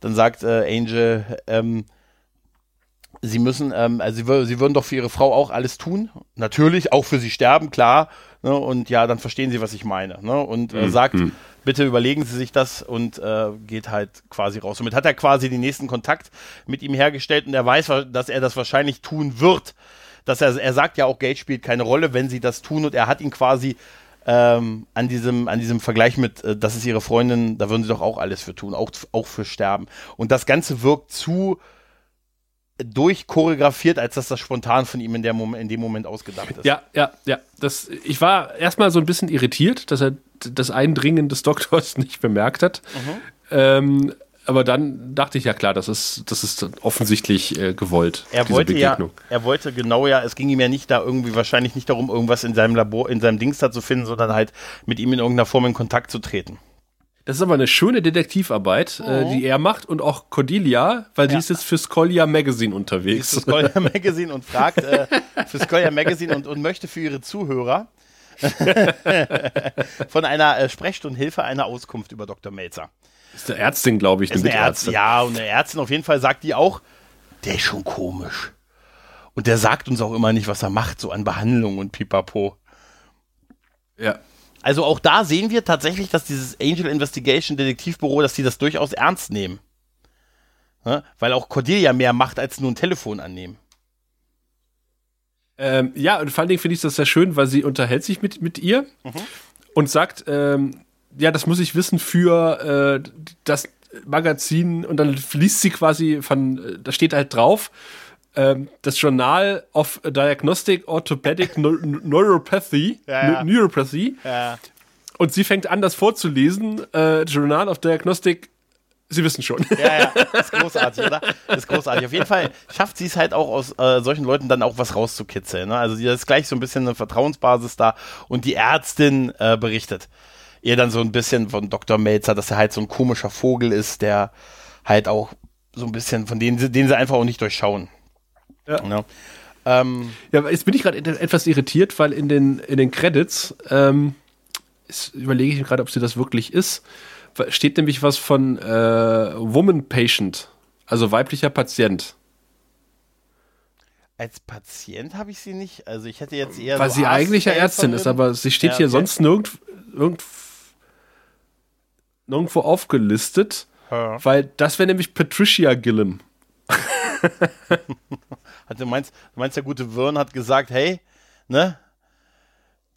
dann sagt äh, Angel, ähm, sie müssen, ähm, also sie, sie, würden doch für ihre Frau auch alles tun, natürlich, auch für sie sterben, klar, ne, und ja, dann verstehen sie, was ich meine, ne, und äh, mhm. sagt, mhm. bitte überlegen Sie sich das und äh, geht halt quasi raus. Somit hat er quasi den nächsten Kontakt mit ihm hergestellt und er weiß, dass er das wahrscheinlich tun wird. Dass er, er sagt ja auch, Geld spielt keine Rolle, wenn sie das tun und er hat ihn quasi ähm, an, diesem, an diesem Vergleich mit, äh, das ist ihre Freundin, da würden sie doch auch alles für tun, auch, auch für sterben. Und das Ganze wirkt zu durchchoreografiert, als dass das spontan von ihm in, der Mom in dem Moment ausgedacht ist. Ja, ja, ja. Das, ich war erstmal so ein bisschen irritiert, dass er das Eindringen des Doktors nicht bemerkt hat. Mhm. Ähm, aber dann dachte ich ja klar, das ist, das ist offensichtlich äh, gewollt. Er wollte Begegnung. ja, er wollte genau ja, es ging ihm ja nicht da irgendwie wahrscheinlich nicht darum, irgendwas in seinem Labor, in seinem Dings da zu finden, sondern halt mit ihm in irgendeiner Form in Kontakt zu treten. Das ist aber eine schöne Detektivarbeit, oh. äh, die er macht und auch Cordelia, weil ja. die ist jetzt für Skolia Magazine unterwegs. Für Skolia Magazine und fragt äh, für Skolia Magazine und, und möchte für ihre Zuhörer von einer äh, Sprechstundenhilfe eine Auskunft über Dr. Melzer. Ist eine Ärztin, glaube ich, eine, eine Ärztin. Ja, und eine Ärztin auf jeden Fall sagt die auch, der ist schon komisch. Und der sagt uns auch immer nicht, was er macht, so an Behandlung und pipapo. Ja. Also auch da sehen wir tatsächlich, dass dieses Angel Investigation Detektivbüro, dass die das durchaus ernst nehmen. Ja, weil auch Cordelia mehr macht, als nur ein Telefon annehmen. Ähm, ja, und vor allen Dingen finde ich das sehr schön, weil sie unterhält sich mit, mit ihr mhm. und sagt, ähm, ja, das muss ich wissen für äh, das Magazin und dann liest sie quasi von, äh, da steht halt drauf, äh, das Journal of Diagnostic Orthopedic Neuropathy, ja, ja. Neuropathy. Ja. Und sie fängt an, das vorzulesen, äh, Journal of Diagnostic Sie wissen schon. Ja, ja, das ist großartig, oder? Das ist großartig. Auf jeden Fall schafft sie es halt auch aus äh, solchen Leuten dann auch was rauszukitzeln. Ne? Also da ist gleich so ein bisschen eine Vertrauensbasis da und die Ärztin äh, berichtet ihr dann so ein bisschen von Dr. Melzer, dass er halt so ein komischer Vogel ist, der halt auch so ein bisschen, von denen, den sie einfach auch nicht durchschauen. Ja. ja. Ähm, ja, jetzt bin ich gerade etwas irritiert, weil in den, in den Credits, ähm, überlege ich gerade, ob sie das wirklich ist, steht nämlich was von äh, Woman Patient, also weiblicher Patient. Als Patient habe ich sie nicht. Also ich hätte jetzt eher. Weil so sie eigentlich ja Ärztin ist, aber sie steht ja, okay. hier sonst nirgend, irgend, nirgendwo aufgelistet, ja. weil das wäre nämlich Patricia Gillum. also du meinst, du meinst, der gute Wern hat gesagt, hey, ne?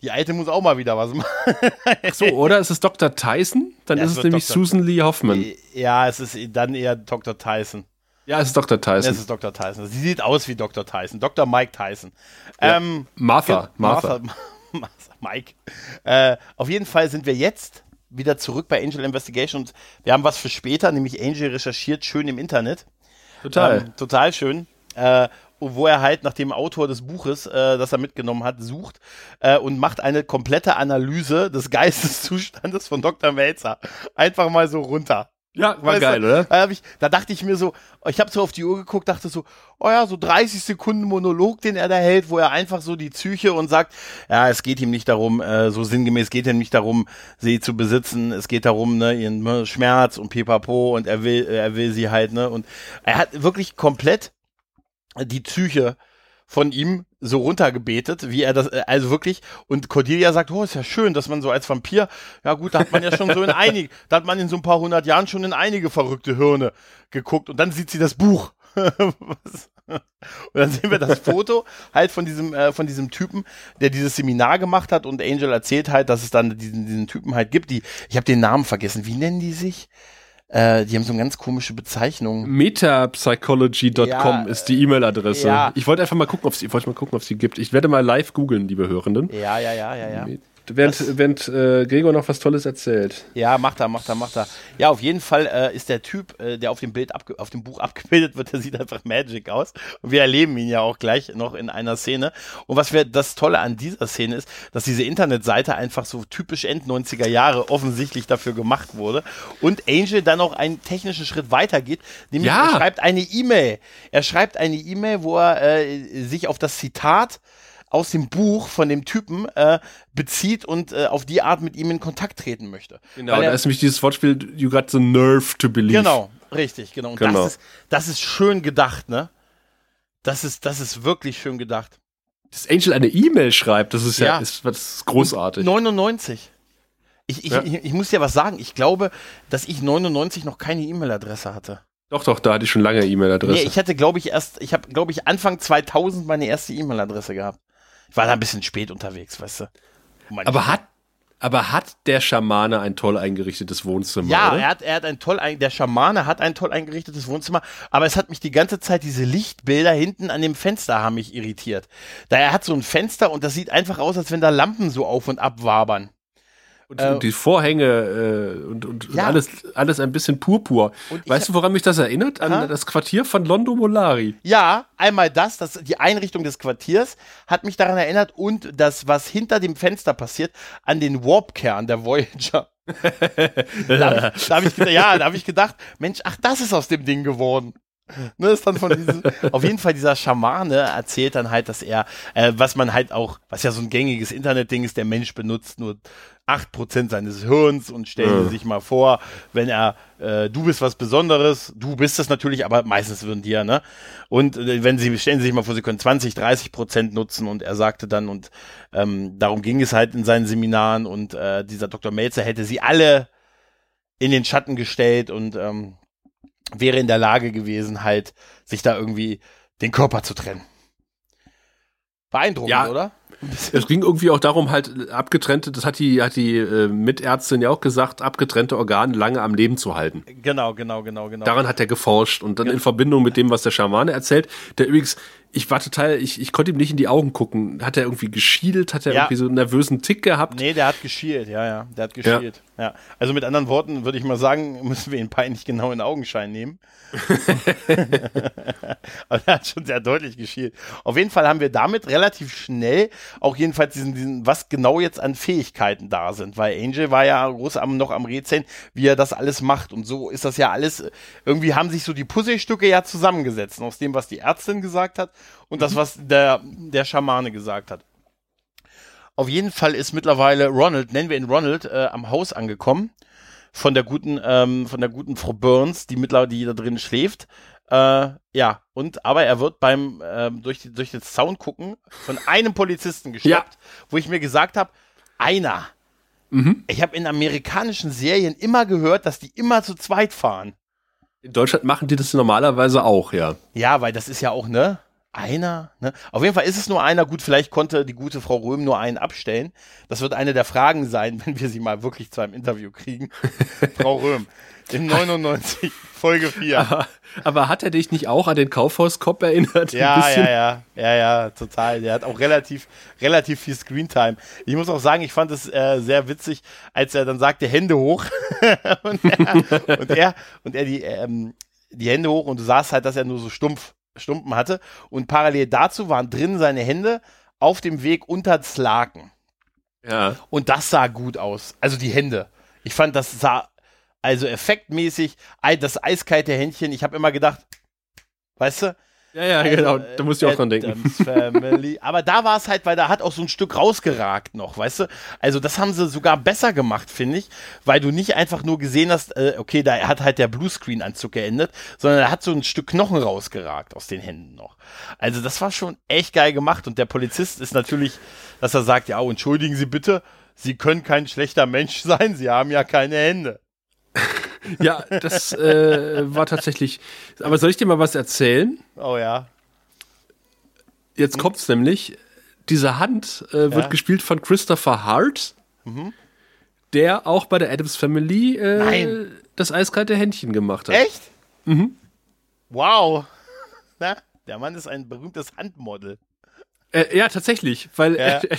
Die Alte muss auch mal wieder was machen. Ach so, oder ist es Dr. Tyson? Dann ja, ist es nämlich Dr. Susan Lee Hoffman. Ja, es ist dann eher Dr. Tyson. Ja, es ist Dr. Tyson. Es ist Dr. Tyson. Sie sieht aus wie Dr. Tyson. Dr. Mike Tyson. Ja. Ähm, Martha, Martha. Martha. Martha, Mike. Äh, auf jeden Fall sind wir jetzt wieder zurück bei Angel Investigation und wir haben was für später, nämlich Angel recherchiert schön im Internet. Total. Ähm, total schön. Äh, wo er halt nach dem Autor des Buches, äh, das er mitgenommen hat, sucht äh, und macht eine komplette Analyse des Geisteszustandes von Dr. Melzer. Einfach mal so runter. Ja, war Weißt geil, du, oder? Da, hab ich, da dachte ich mir so, ich habe so auf die Uhr geguckt, dachte so, oh ja, so 30 Sekunden Monolog, den er da hält, wo er einfach so die Psyche und sagt, ja, es geht ihm nicht darum, äh, so sinngemäß geht ihm nicht darum, sie zu besitzen, es geht darum, ne, ihren ne, Schmerz und pipapo und er will, er will sie halt, ne, und er hat wirklich komplett die Psyche von ihm so runtergebetet, wie er das, äh, also wirklich, und Cordelia sagt, oh, ist ja schön, dass man so als Vampir, ja gut, da hat man ja schon so in einige, da hat man in so ein paar hundert Jahren schon in einige verrückte Hirne geguckt und dann sieht sie das Buch. Und dann sehen wir das Foto halt von diesem, äh, von diesem Typen, der dieses Seminar gemacht hat und Angel erzählt halt, dass es dann diesen, diesen Typen halt gibt, die, ich habe den Namen vergessen, wie nennen die sich? Äh, die haben so eine ganz komische Bezeichnung. Metapsychology.com Ja, ist die E-Mail-Adresse. ja. Ich wollte einfach mal gucken, ob ich wollte mal gucken, ob es die gibt. Ich werde mal live googeln, liebe Hörenden. Ja, ja, ja, ja, ja. Während, während äh, Gregor noch was Tolles erzählt. Ja, macht er, macht er, macht er. Ja, auf jeden Fall äh, ist der Typ, äh, der auf dem Bild, abge auf dem Buch abgebildet wird, der sieht einfach Magic aus. Und wir erleben ihn ja auch gleich noch in einer Szene. Und was wir, das Tolle an dieser Szene ist, dass diese Internetseite einfach so typisch End 90er Jahre offensichtlich dafür gemacht wurde. Und Angel dann noch einen technischen Schritt weitergeht, nämlich Ja. er schreibt eine E-Mail. Er schreibt eine E-Mail, wo er äh, sich auf das Zitat aus dem Buch von dem Typen äh, bezieht und äh, auf die Art mit ihm in Kontakt treten möchte. Genau, Weil da er, ist nämlich dieses Wortspiel, you got the nerve to believe. Genau, richtig, genau. Und Genau. Das, ist, das ist schön gedacht, ne? Das ist, das ist wirklich schön gedacht. Dass Angel eine E-Mail schreibt, das ist ja, Ja. Ist, das ist großartig. 99. Ich, ich, Ja. ich, ich muss dir was sagen. Ich glaube, dass ich 99 noch keine E-Mail-Adresse hatte. Doch, doch, da hatte ich schon lange E-Mail-Adresse. Nee, ich hatte, glaube ich, erst, ich habe, glaube ich, Anfang 2000 meine erste E-Mail-Adresse gehabt. Ich war da ein bisschen spät unterwegs, weißt du. Meine aber hat, aber hat der Schamane ein toll eingerichtetes Wohnzimmer? Ja, oder? er hat, er hat ein toll, ein, der Schamane hat ein toll eingerichtetes Wohnzimmer, aber es hat mich die ganze Zeit, diese Lichtbilder hinten an dem Fenster haben mich irritiert. Da er hat so ein Fenster und das sieht einfach aus, als wenn da Lampen so auf und ab wabern. Und, Äh, und die Vorhänge äh, und, und, und Ja. alles, alles ein bisschen purpur. Und weißt du, woran mich das erinnert? An Aha. das Quartier von Londo Molari. Ja, einmal das, das, die Einrichtung des Quartiers hat mich daran erinnert und das, was hinter dem Fenster passiert, an den Warp-Kern der Voyager. da habe ich, da hab ich, ja, da hab ich gedacht, Mensch, ach, das ist aus dem Ding geworden. Ne, ist dann von diesem, auf jeden Fall dieser Schamane erzählt dann halt, dass er, äh, was man halt auch, was ja so ein gängiges Internetding ist, der Mensch benutzt nur 8% seines Hirns und stellen. Sie sich mal vor, wenn er, äh, du bist was Besonderes, du bist es natürlich, aber meistens würden die ja, ne? Und äh, wenn Sie, stellen Sie sich mal vor, Sie können 20, 30 Prozent nutzen und er sagte dann, und ähm, darum ging es halt in seinen Seminaren und äh, dieser Dr. Melzer hätte sie alle in den Schatten gestellt und ähm, wäre in der Lage gewesen, halt sich da irgendwie den Körper zu trennen. Beeindruckend, Ja. oder? Es ging irgendwie auch darum, halt abgetrennte, das hat die, hat die äh, Mitärztin ja auch gesagt, abgetrennte Organe lange am Leben zu halten. Genau, genau, genau, genau. Daran hat er geforscht und dann in Verbindung mit dem, was der Schamane erzählt, der übrigens, ich war total, ich, ich konnte ihm nicht in die Augen gucken. Hat er irgendwie geschielt? Hat er Ja. irgendwie so einen nervösen Tick gehabt? Nee, der hat geschielt, ja, ja, der hat geschielt. Ja. Also mit anderen Worten würde ich mal sagen, müssen wir ihn peinlich genau in Augenschein nehmen. Aber er hat schon sehr deutlich geschielt. Auf jeden Fall haben wir damit relativ schnell auch jedenfalls diesen, diesen, was genau jetzt an Fähigkeiten da sind, weil Angel war ja groß am, noch am Rätseln, wie er das alles macht. Und so ist das ja alles, irgendwie haben sich so die Puzzlestücke ja zusammengesetzt, aus dem, was die Ärztin gesagt hat und das, was der, der Schamane gesagt hat. Auf jeden Fall ist mittlerweile Ronald, nennen wir ihn Ronald, äh, am Haus angekommen von der guten, ähm, von der guten Frau Burns, die mittlerweile die da drin schläft. Äh, ja, und aber er wird beim ähm, durch, die, durch den Zaun gucken von einem Polizisten geschnappt, wo ich mir gesagt habe, einer. Ich habe in amerikanischen Serien immer gehört, dass die immer zu zweit fahren. In Deutschland machen die das normalerweise auch, ja. Ja, weil das ist ja auch, ne? Einer, ne? Auf jeden Fall ist es nur einer. Gut, vielleicht konnte die gute Frau Röhm nur einen abstellen. Das wird eine der Fragen sein, wenn wir sie mal wirklich zu einem Interview kriegen. Frau Röhm. In 99, Folge 4. Aber, aber hat er dich nicht auch an den Kaufhauskopf erinnert? Ja, ja, ja, ja, ja, total. Der hat auch relativ, relativ viel Screentime. Ich muss auch sagen, ich fand es äh, sehr witzig, als er dann sagte, Hände hoch. und, er, und er, und er die, ähm, die Hände hoch und du sahst halt, dass er nur so stumpf, Stumpen hatte. Und parallel dazu waren drin seine Hände auf dem Weg unter das Laken. Ja. Und das sah gut aus. Also die Hände. Ich fand, das sah also effektmäßig, das eiskalte Händchen. Ich habe immer gedacht, weißt du, Ja, ja, also, genau. Da musst du auch dran denken. Family. Aber da war es halt, weil da hat auch so ein Stück rausgeragt noch, weißt du? Also das haben sie sogar besser gemacht, finde ich, weil du nicht einfach nur gesehen hast, äh, okay, da hat halt der Bluescreen-Anzug geendet, sondern er hat so ein Stück Knochen rausgeragt aus den Händen noch. Also das war schon echt geil gemacht und der Polizist ist natürlich, dass er sagt, ja, entschuldigen Sie bitte, Sie können kein schlechter Mensch sein, Sie haben ja keine Hände. Ja, das äh, war tatsächlich. Aber soll ich dir mal was erzählen? Oh ja. Jetzt kommt's nämlich. Diese Hand äh, wird Ja. Mhm. gespielt von Christopher Hart, der auch bei der Adams Family äh, das eiskalte Händchen gemacht hat. Echt? Mhm. Wow. Na, der Mann ist ein berühmtes Handmodel. Äh, ja, tatsächlich, weil Ja. er, er,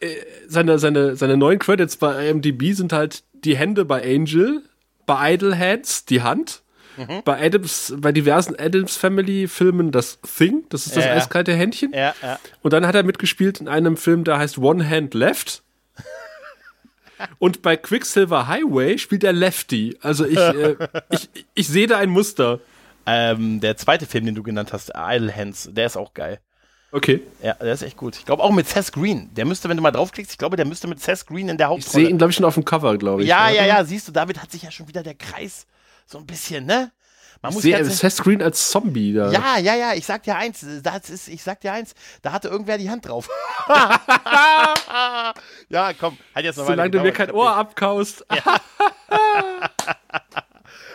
äh, seine, seine, seine neuen Credits bei IMDb sind halt die Hände bei Angel, bei Idle Hands die Hand, Mhm. bei Adams, bei diversen Adams Family Filmen das Thing, das ist das Ja, eiskalte Händchen. Ja, ja. Und dann hat er mitgespielt in einem Film, der heißt One Hand Left. Und bei Quicksilver Highway spielt er Lefty. Also ich, äh, ich, ich sehe da ein Muster. Ähm, der zweite Film, den du genannt hast, Idle Hands, der ist auch geil. Okay. Ja, der ist echt gut. Ich glaube auch mit Seth Green. Der müsste, wenn du mal draufklickst, ich glaube, der müsste mit Seth Green in der Ich sehe Hauptrolle. ihn, glaube ich, schon auf dem Cover, glaube ich. ja, oder? ja, ja, siehst du, damit hat sich ja schon wieder der Kreis so ein bisschen, ne? Man Ich sehe Seth Green als Zombie da. Ja, ja, ja, ich sag dir eins, das ist, ich sag dir eins, da hatte irgendwer die Hand drauf. ja, komm, halt jetzt noch Solange du mir kein Ohr abkaust,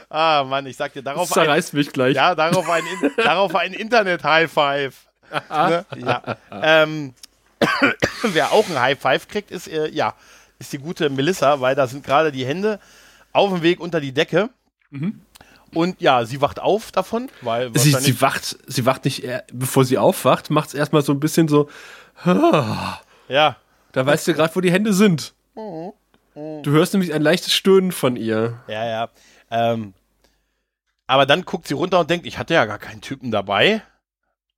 Ah, Mann, ich sag dir, das darauf ein, zerreißt mich gleich. ja, darauf ein, In- darauf ein Internet-High-Five. ne? Ja. Ähm, wer auch ein High-Five kriegt, ist, äh, ja, ist die gute Melissa, weil da sind gerade die Hände auf dem Weg unter die Decke. Und ja, sie wacht auf davon, weil Mhm. Sie, sie wacht, sie wacht nicht, bevor sie aufwacht, macht es erstmal so ein bisschen so, ja, da weißt du gerade, wo die Hände sind. Mhm. Du hörst nämlich ein leichtes Stöhnen von ihr. Ja, ja. Ähm, aber dann guckt sie runter und denkt, ich hatte ja gar keinen Typen dabei.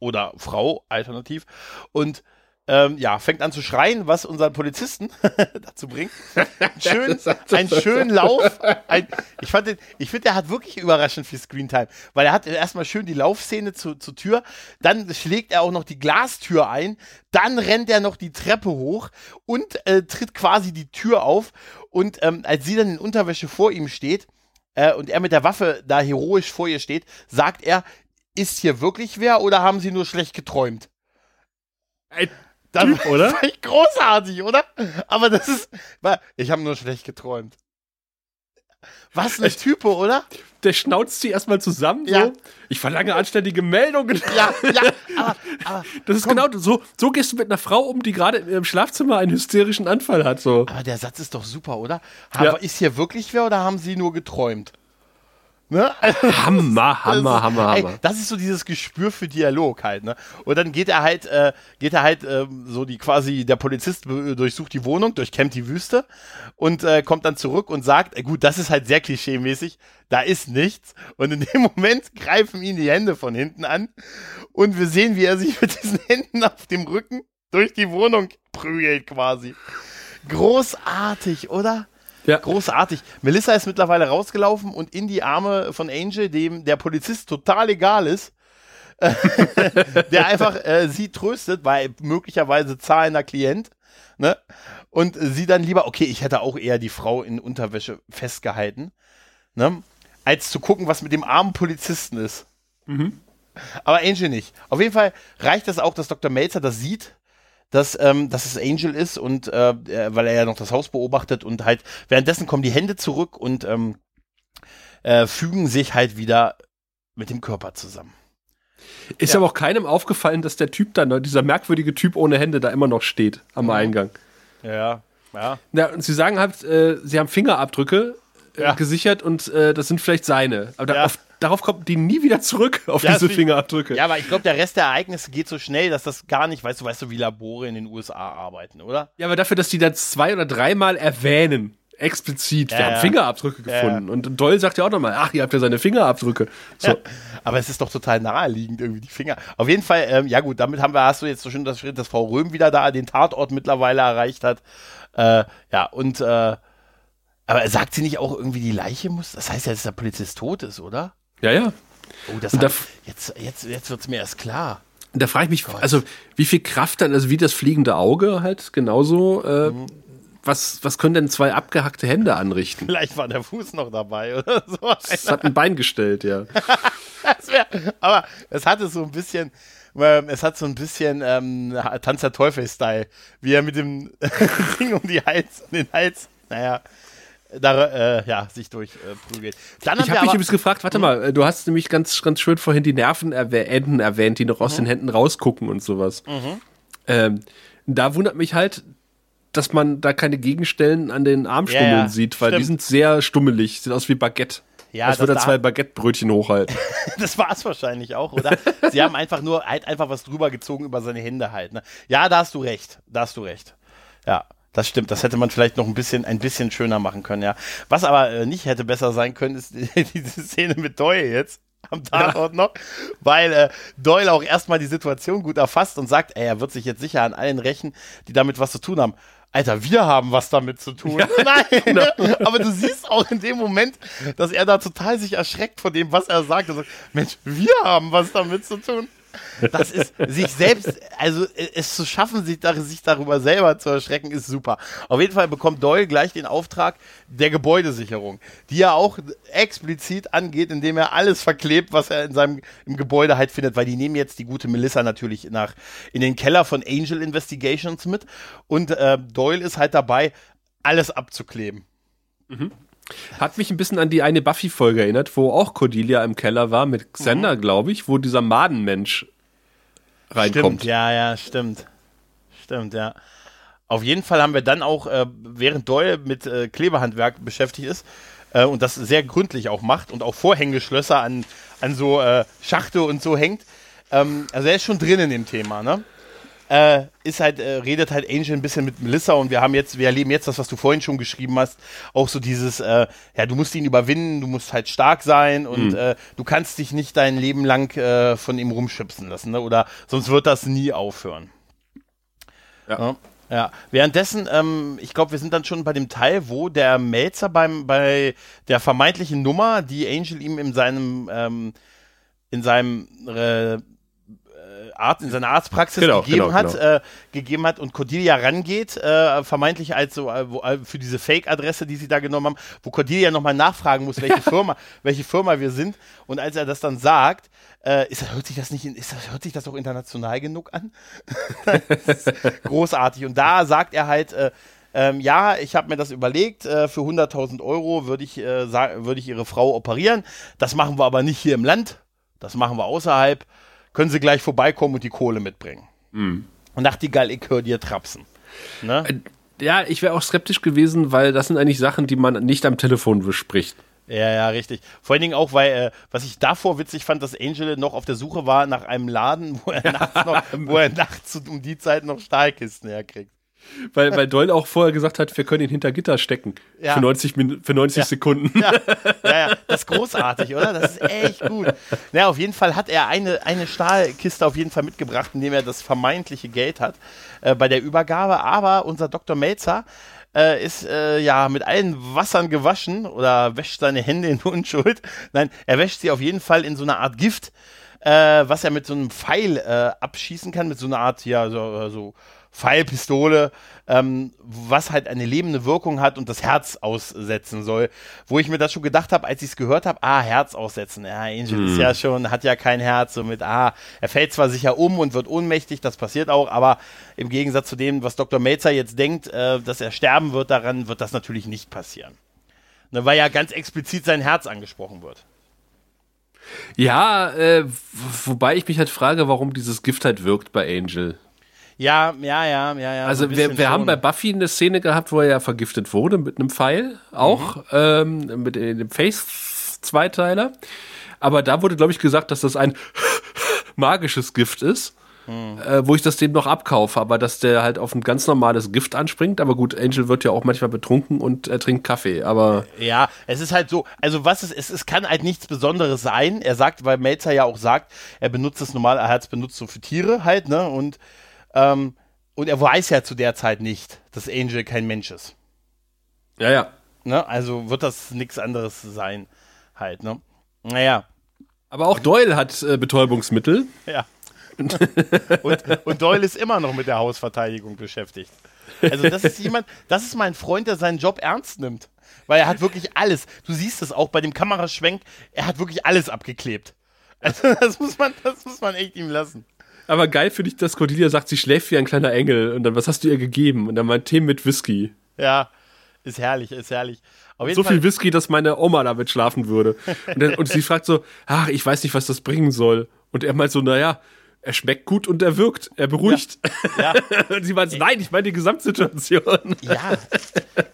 Oder Frau, alternativ. Und ähm, ja, fängt an zu schreien, was unseren Polizisten dazu bringt. Einen schönen, einen schönen Lauf. Ein, ich fand den, ich finde, der hat wirklich überraschend viel Screentime. Weil er hat erstmal schön die Laufszene zu, zur Tür, dann schlägt er auch noch die Glastür ein, dann rennt er noch die Treppe hoch und äh, tritt quasi die Tür auf. Und ähm, als sie dann in Unterwäsche vor ihm steht, äh, und er mit der Waffe da heroisch vor ihr steht, sagt er, ist hier wirklich wer oder haben sie nur schlecht geträumt? Ein Das Typ, oder? war echt großartig, oder? Aber das ist, ich habe nur schlecht geträumt. Was eine Type, oder? Der schnauzt sie erstmal zusammen. Ja. So. Ich verlange anständige Meldungen. Ja, ja, aber, aber, Das ist genau so. So gehst du mit einer Frau um, die gerade im Schlafzimmer einen hysterischen Anfall hat. So. aber der Satz ist doch super, oder? Aber Ja. ist hier wirklich wer oder haben sie nur geträumt? Ne? Also, Hammer, Hammer, ist- Hammer, ey, Hammer. Das ist so dieses Gespür für Dialog halt, ne? Und dann geht er halt, äh, geht er halt ähm, so die quasi, der Polizist durchsucht die Wohnung, durchkämmt die Wüste und äh, kommt dann zurück und sagt, äh, gut, das ist halt sehr klischeemäßig, da ist nichts. Und in dem Moment greifen ihn die Hände von hinten an und wir sehen, wie er sich mit diesen Händen auf dem Rücken durch die Wohnung prügelt quasi. Großartig, oder? Ja. Großartig. Melissa ist mittlerweile rausgelaufen und in die Arme von Angel, dem der Polizist total egal ist, der einfach äh, sie tröstet, weil möglicherweise zahlender Klient, ne? Und sie dann lieber, okay, ich hätte auch eher die Frau in Unterwäsche festgehalten, ne? Als zu gucken, was mit dem armen Polizisten ist. Aber Angel nicht. Auf jeden Fall reicht es auch, dass Dr. Melzer das sieht, dass, ähm, dass es Angel ist und äh, äh, weil er ja noch das Haus beobachtet und halt währenddessen kommen die Hände zurück und ähm, äh, fügen sich halt wieder mit dem Körper zusammen. Ist Ja. aber auch keinem aufgefallen, dass der Typ da, dieser merkwürdige Typ ohne Hände, da immer noch steht am Eingang. Ja, ja. Ja, und sie sagen halt, äh, sie haben Fingerabdrücke äh, Ja. gesichert und äh, das sind vielleicht seine. Aber Ja. darauf, darauf kommen die nie wieder zurück, auf Ja, diese Fingerabdrücke. Ja, aber ich glaube, der Rest der Ereignisse geht so schnell, dass das gar nicht, weißt du, weißt du, wie Labore in den USA arbeiten, oder? Ja, aber dafür, dass die das zwei oder dreimal erwähnen, explizit, wir Ja, haben ja. Fingerabdrücke gefunden. Und Doyle sagt ja auch nochmal, ach, ihr habt ja seine Fingerabdrücke. So. Aber es ist doch total naheliegend, irgendwie die Finger. Auf jeden Fall, ähm, ja gut, damit haben wir, hast du jetzt so schön das Schritt, dass Frau Röhm wieder da den Tatort mittlerweile erreicht hat. Äh, ja, und äh, aber sagt sie nicht auch irgendwie, die Leiche muss? Das heißt ja, dass der Polizist tot ist, oder? Ja, ja. Oh, das hat, da- jetzt, jetzt, jetzt wird's mir erst klar. Da frage ich mich, also wie viel Kraft dann, also wie das fliegende Auge halt genauso, äh, Mhm. was, was können denn zwei abgehackte Hände anrichten? Vielleicht war der Fuß noch dabei oder so. Das hat ein Bein gestellt, ja. Wär, aber es hatte so ein bisschen, ähm, es hat so ein bisschen ähm, Tanz der Teufel-Style, wie er mit dem Ding um die Hals, den Hals, naja, da, äh, ja, sich durchprügelt. Äh, Ich habe mich übrigens gefragt, warte mal, äh, du hast nämlich ganz, ganz schön vorhin die Nervenenden erwähnt, die noch aus den Händen rausgucken und sowas. Ähm, da wundert mich halt, dass man da keine Gegenstellen an den Armstummeln Ja, ja, sieht, weil die stimmt. sind sehr stummelig, sieht aus wie Baguette. Ja, Als das würde er zwei Baguettebrötchen hochhalten. das war es wahrscheinlich auch, oder? Sie haben einfach nur, halt einfach was drüber gezogen über seine Hände halt, ne? Ja, da hast du recht, da hast du recht. Ja. Das stimmt, das hätte man vielleicht noch ein bisschen, ein bisschen schöner machen können, ja. Was aber äh, nicht hätte besser sein können, ist diese Szene mit Doyle jetzt am Tatort noch, weil äh, Doyle auch erstmal die Situation gut erfasst und sagt, ey, er wird sich jetzt sicher an allen rächen, die damit was zu tun haben. Alter, wir haben was damit zu tun. Nein, aber du siehst auch in dem Moment, dass er da total sich erschreckt von dem, was er sagt. Er sagt, Mensch, wir haben was damit zu tun. Das ist sich selbst, also äh, es zu schaffen, sich, dar- sich darüber selber zu erschrecken, ist super. Auf jeden Fall bekommt Doyle gleich den Auftrag der Gebäudesicherung, die er auch explizit angeht, indem er alles verklebt, was er in seinem im Gebäude halt findet, weil die nehmen jetzt die gute Melissa natürlich nach in den Keller von Angel Investigations mit und äh, Doyle ist halt dabei, alles abzukleben. Hat mich ein bisschen an die eine Buffy-Folge erinnert, wo auch Cordelia im Keller war mit Mhm. Xander, glaube ich, wo dieser Madenmensch reinkommt. Stimmt, ja, ja, stimmt. Stimmt, ja. Auf jeden Fall haben wir dann auch, äh, während Doyle mit äh, Klebehandwerk beschäftigt ist äh, und das sehr gründlich auch macht und auch Vorhängeschlösser an, an so äh, Schachte und so hängt, ähm, also er ist schon drin in dem Thema, ne? Äh, ist halt, äh, redet halt Angel ein bisschen mit Melissa und wir haben jetzt, wir erleben jetzt das, was du vorhin schon geschrieben hast, auch so dieses, äh, ja, du musst ihn überwinden, du musst halt stark sein und äh, du kannst dich nicht dein Leben lang äh, von ihm rumschubsen lassen, ne? Oder sonst wird das nie aufhören. Ja. Ja. Ja, währenddessen, ähm, ich glaube, wir sind dann schon bei dem Teil, wo der Melzer beim, bei der vermeintlichen Nummer, die Angel ihm in seinem, ähm, in seinem äh, Arzt, in seiner Arztpraxis Genau, gegeben, genau, hat, genau. Äh, gegeben hat und Cordelia rangeht, äh, vermeintlich als so äh, wo, äh, für diese Fake-Adresse, die sie da genommen haben, wo Cordelia nochmal nachfragen muss, welche Firma, welche Firma wir sind. Und als er das dann sagt, äh, ist, hört sich das nicht, in, ist hört sich das auch international genug an? großartig. Und da sagt er halt, äh, ähm, ja, ich habe mir das überlegt, äh, für 100.000 Euro würde ich, äh, würde ich ihre Frau operieren. Das machen wir aber nicht hier im Land, das machen wir außerhalb. Können Sie gleich vorbeikommen und die Kohle mitbringen. Und Nachtigall, ich höre dir trapsen. Ne? Ja, ich wäre auch skeptisch gewesen, weil das sind eigentlich Sachen, die man nicht am Telefon bespricht. Ja, ja, richtig. Vor allen Dingen auch, weil, äh, was ich davor witzig fand, dass Angel noch auf der Suche war nach einem Laden, wo er nachts, noch, wo er nachts um die Zeit noch Stahlkisten herkriegt. Weil, weil Doyle auch vorher gesagt hat, wir können ihn hinter Gitter stecken. Ja. Für 90, Min für 90 Sekunden. Ja, ja, ja, das ist großartig, oder? Das ist echt gut. Ja, auf jeden Fall hat er eine, eine Stahlkiste auf jeden Fall mitgebracht, indem er das vermeintliche Geld hat äh, bei der Übergabe. Aber unser Dr. Melzer äh, ist äh, ja mit allen Wassern gewaschen oder wäscht seine Hände in Unschuld. Nein, er wäscht sie auf jeden Fall in so einer Art Gift, äh, was er mit so einem Pfeil äh, abschießen kann, mit so einer Art, ja, so, so Pfeilpistole, ähm, was halt eine lebende Wirkung hat und das Herz aussetzen soll. Wo ich mir das schon gedacht habe, als ich es gehört habe, ah, Herz aussetzen. Ja, Angel ist ja schon, hat ja kein Herz, somit, ah, er fällt zwar sicher um und wird ohnmächtig, das passiert auch, aber im Gegensatz zu dem, was Dr. Melzer jetzt denkt, äh, dass er sterben wird daran, wird das natürlich nicht passieren. Ne, weil ja ganz explizit sein Herz angesprochen wird. Ja, äh, wobei ich mich halt frage, warum dieses Gift halt wirkt bei Angel. Ja, ja, ja, ja, ja. Also wir, wir haben bei Buffy eine Szene gehabt, wo er ja vergiftet wurde mit einem Pfeil, auch mhm. ähm, mit dem Face-Zweiteiler. Aber da wurde, glaube ich, gesagt, dass das ein magisches Gift ist. Hm. Äh, wo ich das dem noch abkaufe, aber dass der halt auf ein ganz normales Gift anspringt. Aber gut, Angel wird ja auch manchmal betrunken und er trinkt Kaffee, aber. Ja, es ist halt so, also was es ist, es kann halt nichts Besonderes sein. Er sagt, weil Melzer ja auch sagt, er benutzt es normal, er hat es benutzt so für Tiere halt, ne? Und, ähm, und er weiß ja zu der Zeit nicht, dass Angel kein Mensch ist. Ja, ja. Ne? Also wird das nichts anderes sein, halt, ne? Naja. Aber auch Doyle hat äh, Betäubungsmittel. Ja. und, und Doyle ist immer noch mit der Hausverteidigung beschäftigt. Also das ist jemand, das ist mein Freund, der seinen Job ernst nimmt. Weil er hat wirklich alles. Du siehst es auch bei dem Kameraschwenk, er hat wirklich alles abgeklebt. Also das muss man, das muss man echt ihm lassen. Aber geil finde ich, dass Cordelia sagt, sie schläft wie ein kleiner Engel. Und dann, was hast du ihr gegeben? Und dann mein Tee mit Whisky. Ja, ist herrlich, ist herrlich so Fall. viel Whisky, dass meine Oma damit schlafen würde. Und, dann, und sie fragt so, ach, ich weiß nicht, was das bringen soll. Und er meint so, naja, er schmeckt gut und er wirkt, er beruhigt. Ja. ja. und sie meint, nein, ich meine die Gesamtsituation. Ja,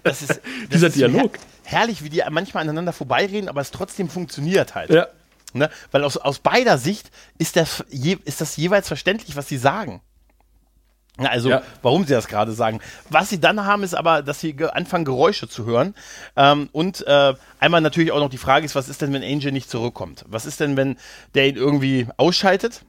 das ist das dieser ist Dialog. Her herrlich, wie die manchmal aneinander vorbeireden, aber es trotzdem funktioniert halt. Ja. Ne? Weil aus, aus beider Sicht ist das, je, ist das jeweils verständlich, was sie sagen. Also, ja. warum sie das gerade sagen. Was sie dann haben, ist aber, dass sie anfangen, Geräusche zu hören. Ähm, und äh, einmal natürlich auch noch die Frage ist, was ist denn, wenn Angel nicht zurückkommt? Was ist denn, wenn der ihn irgendwie ausschaltet?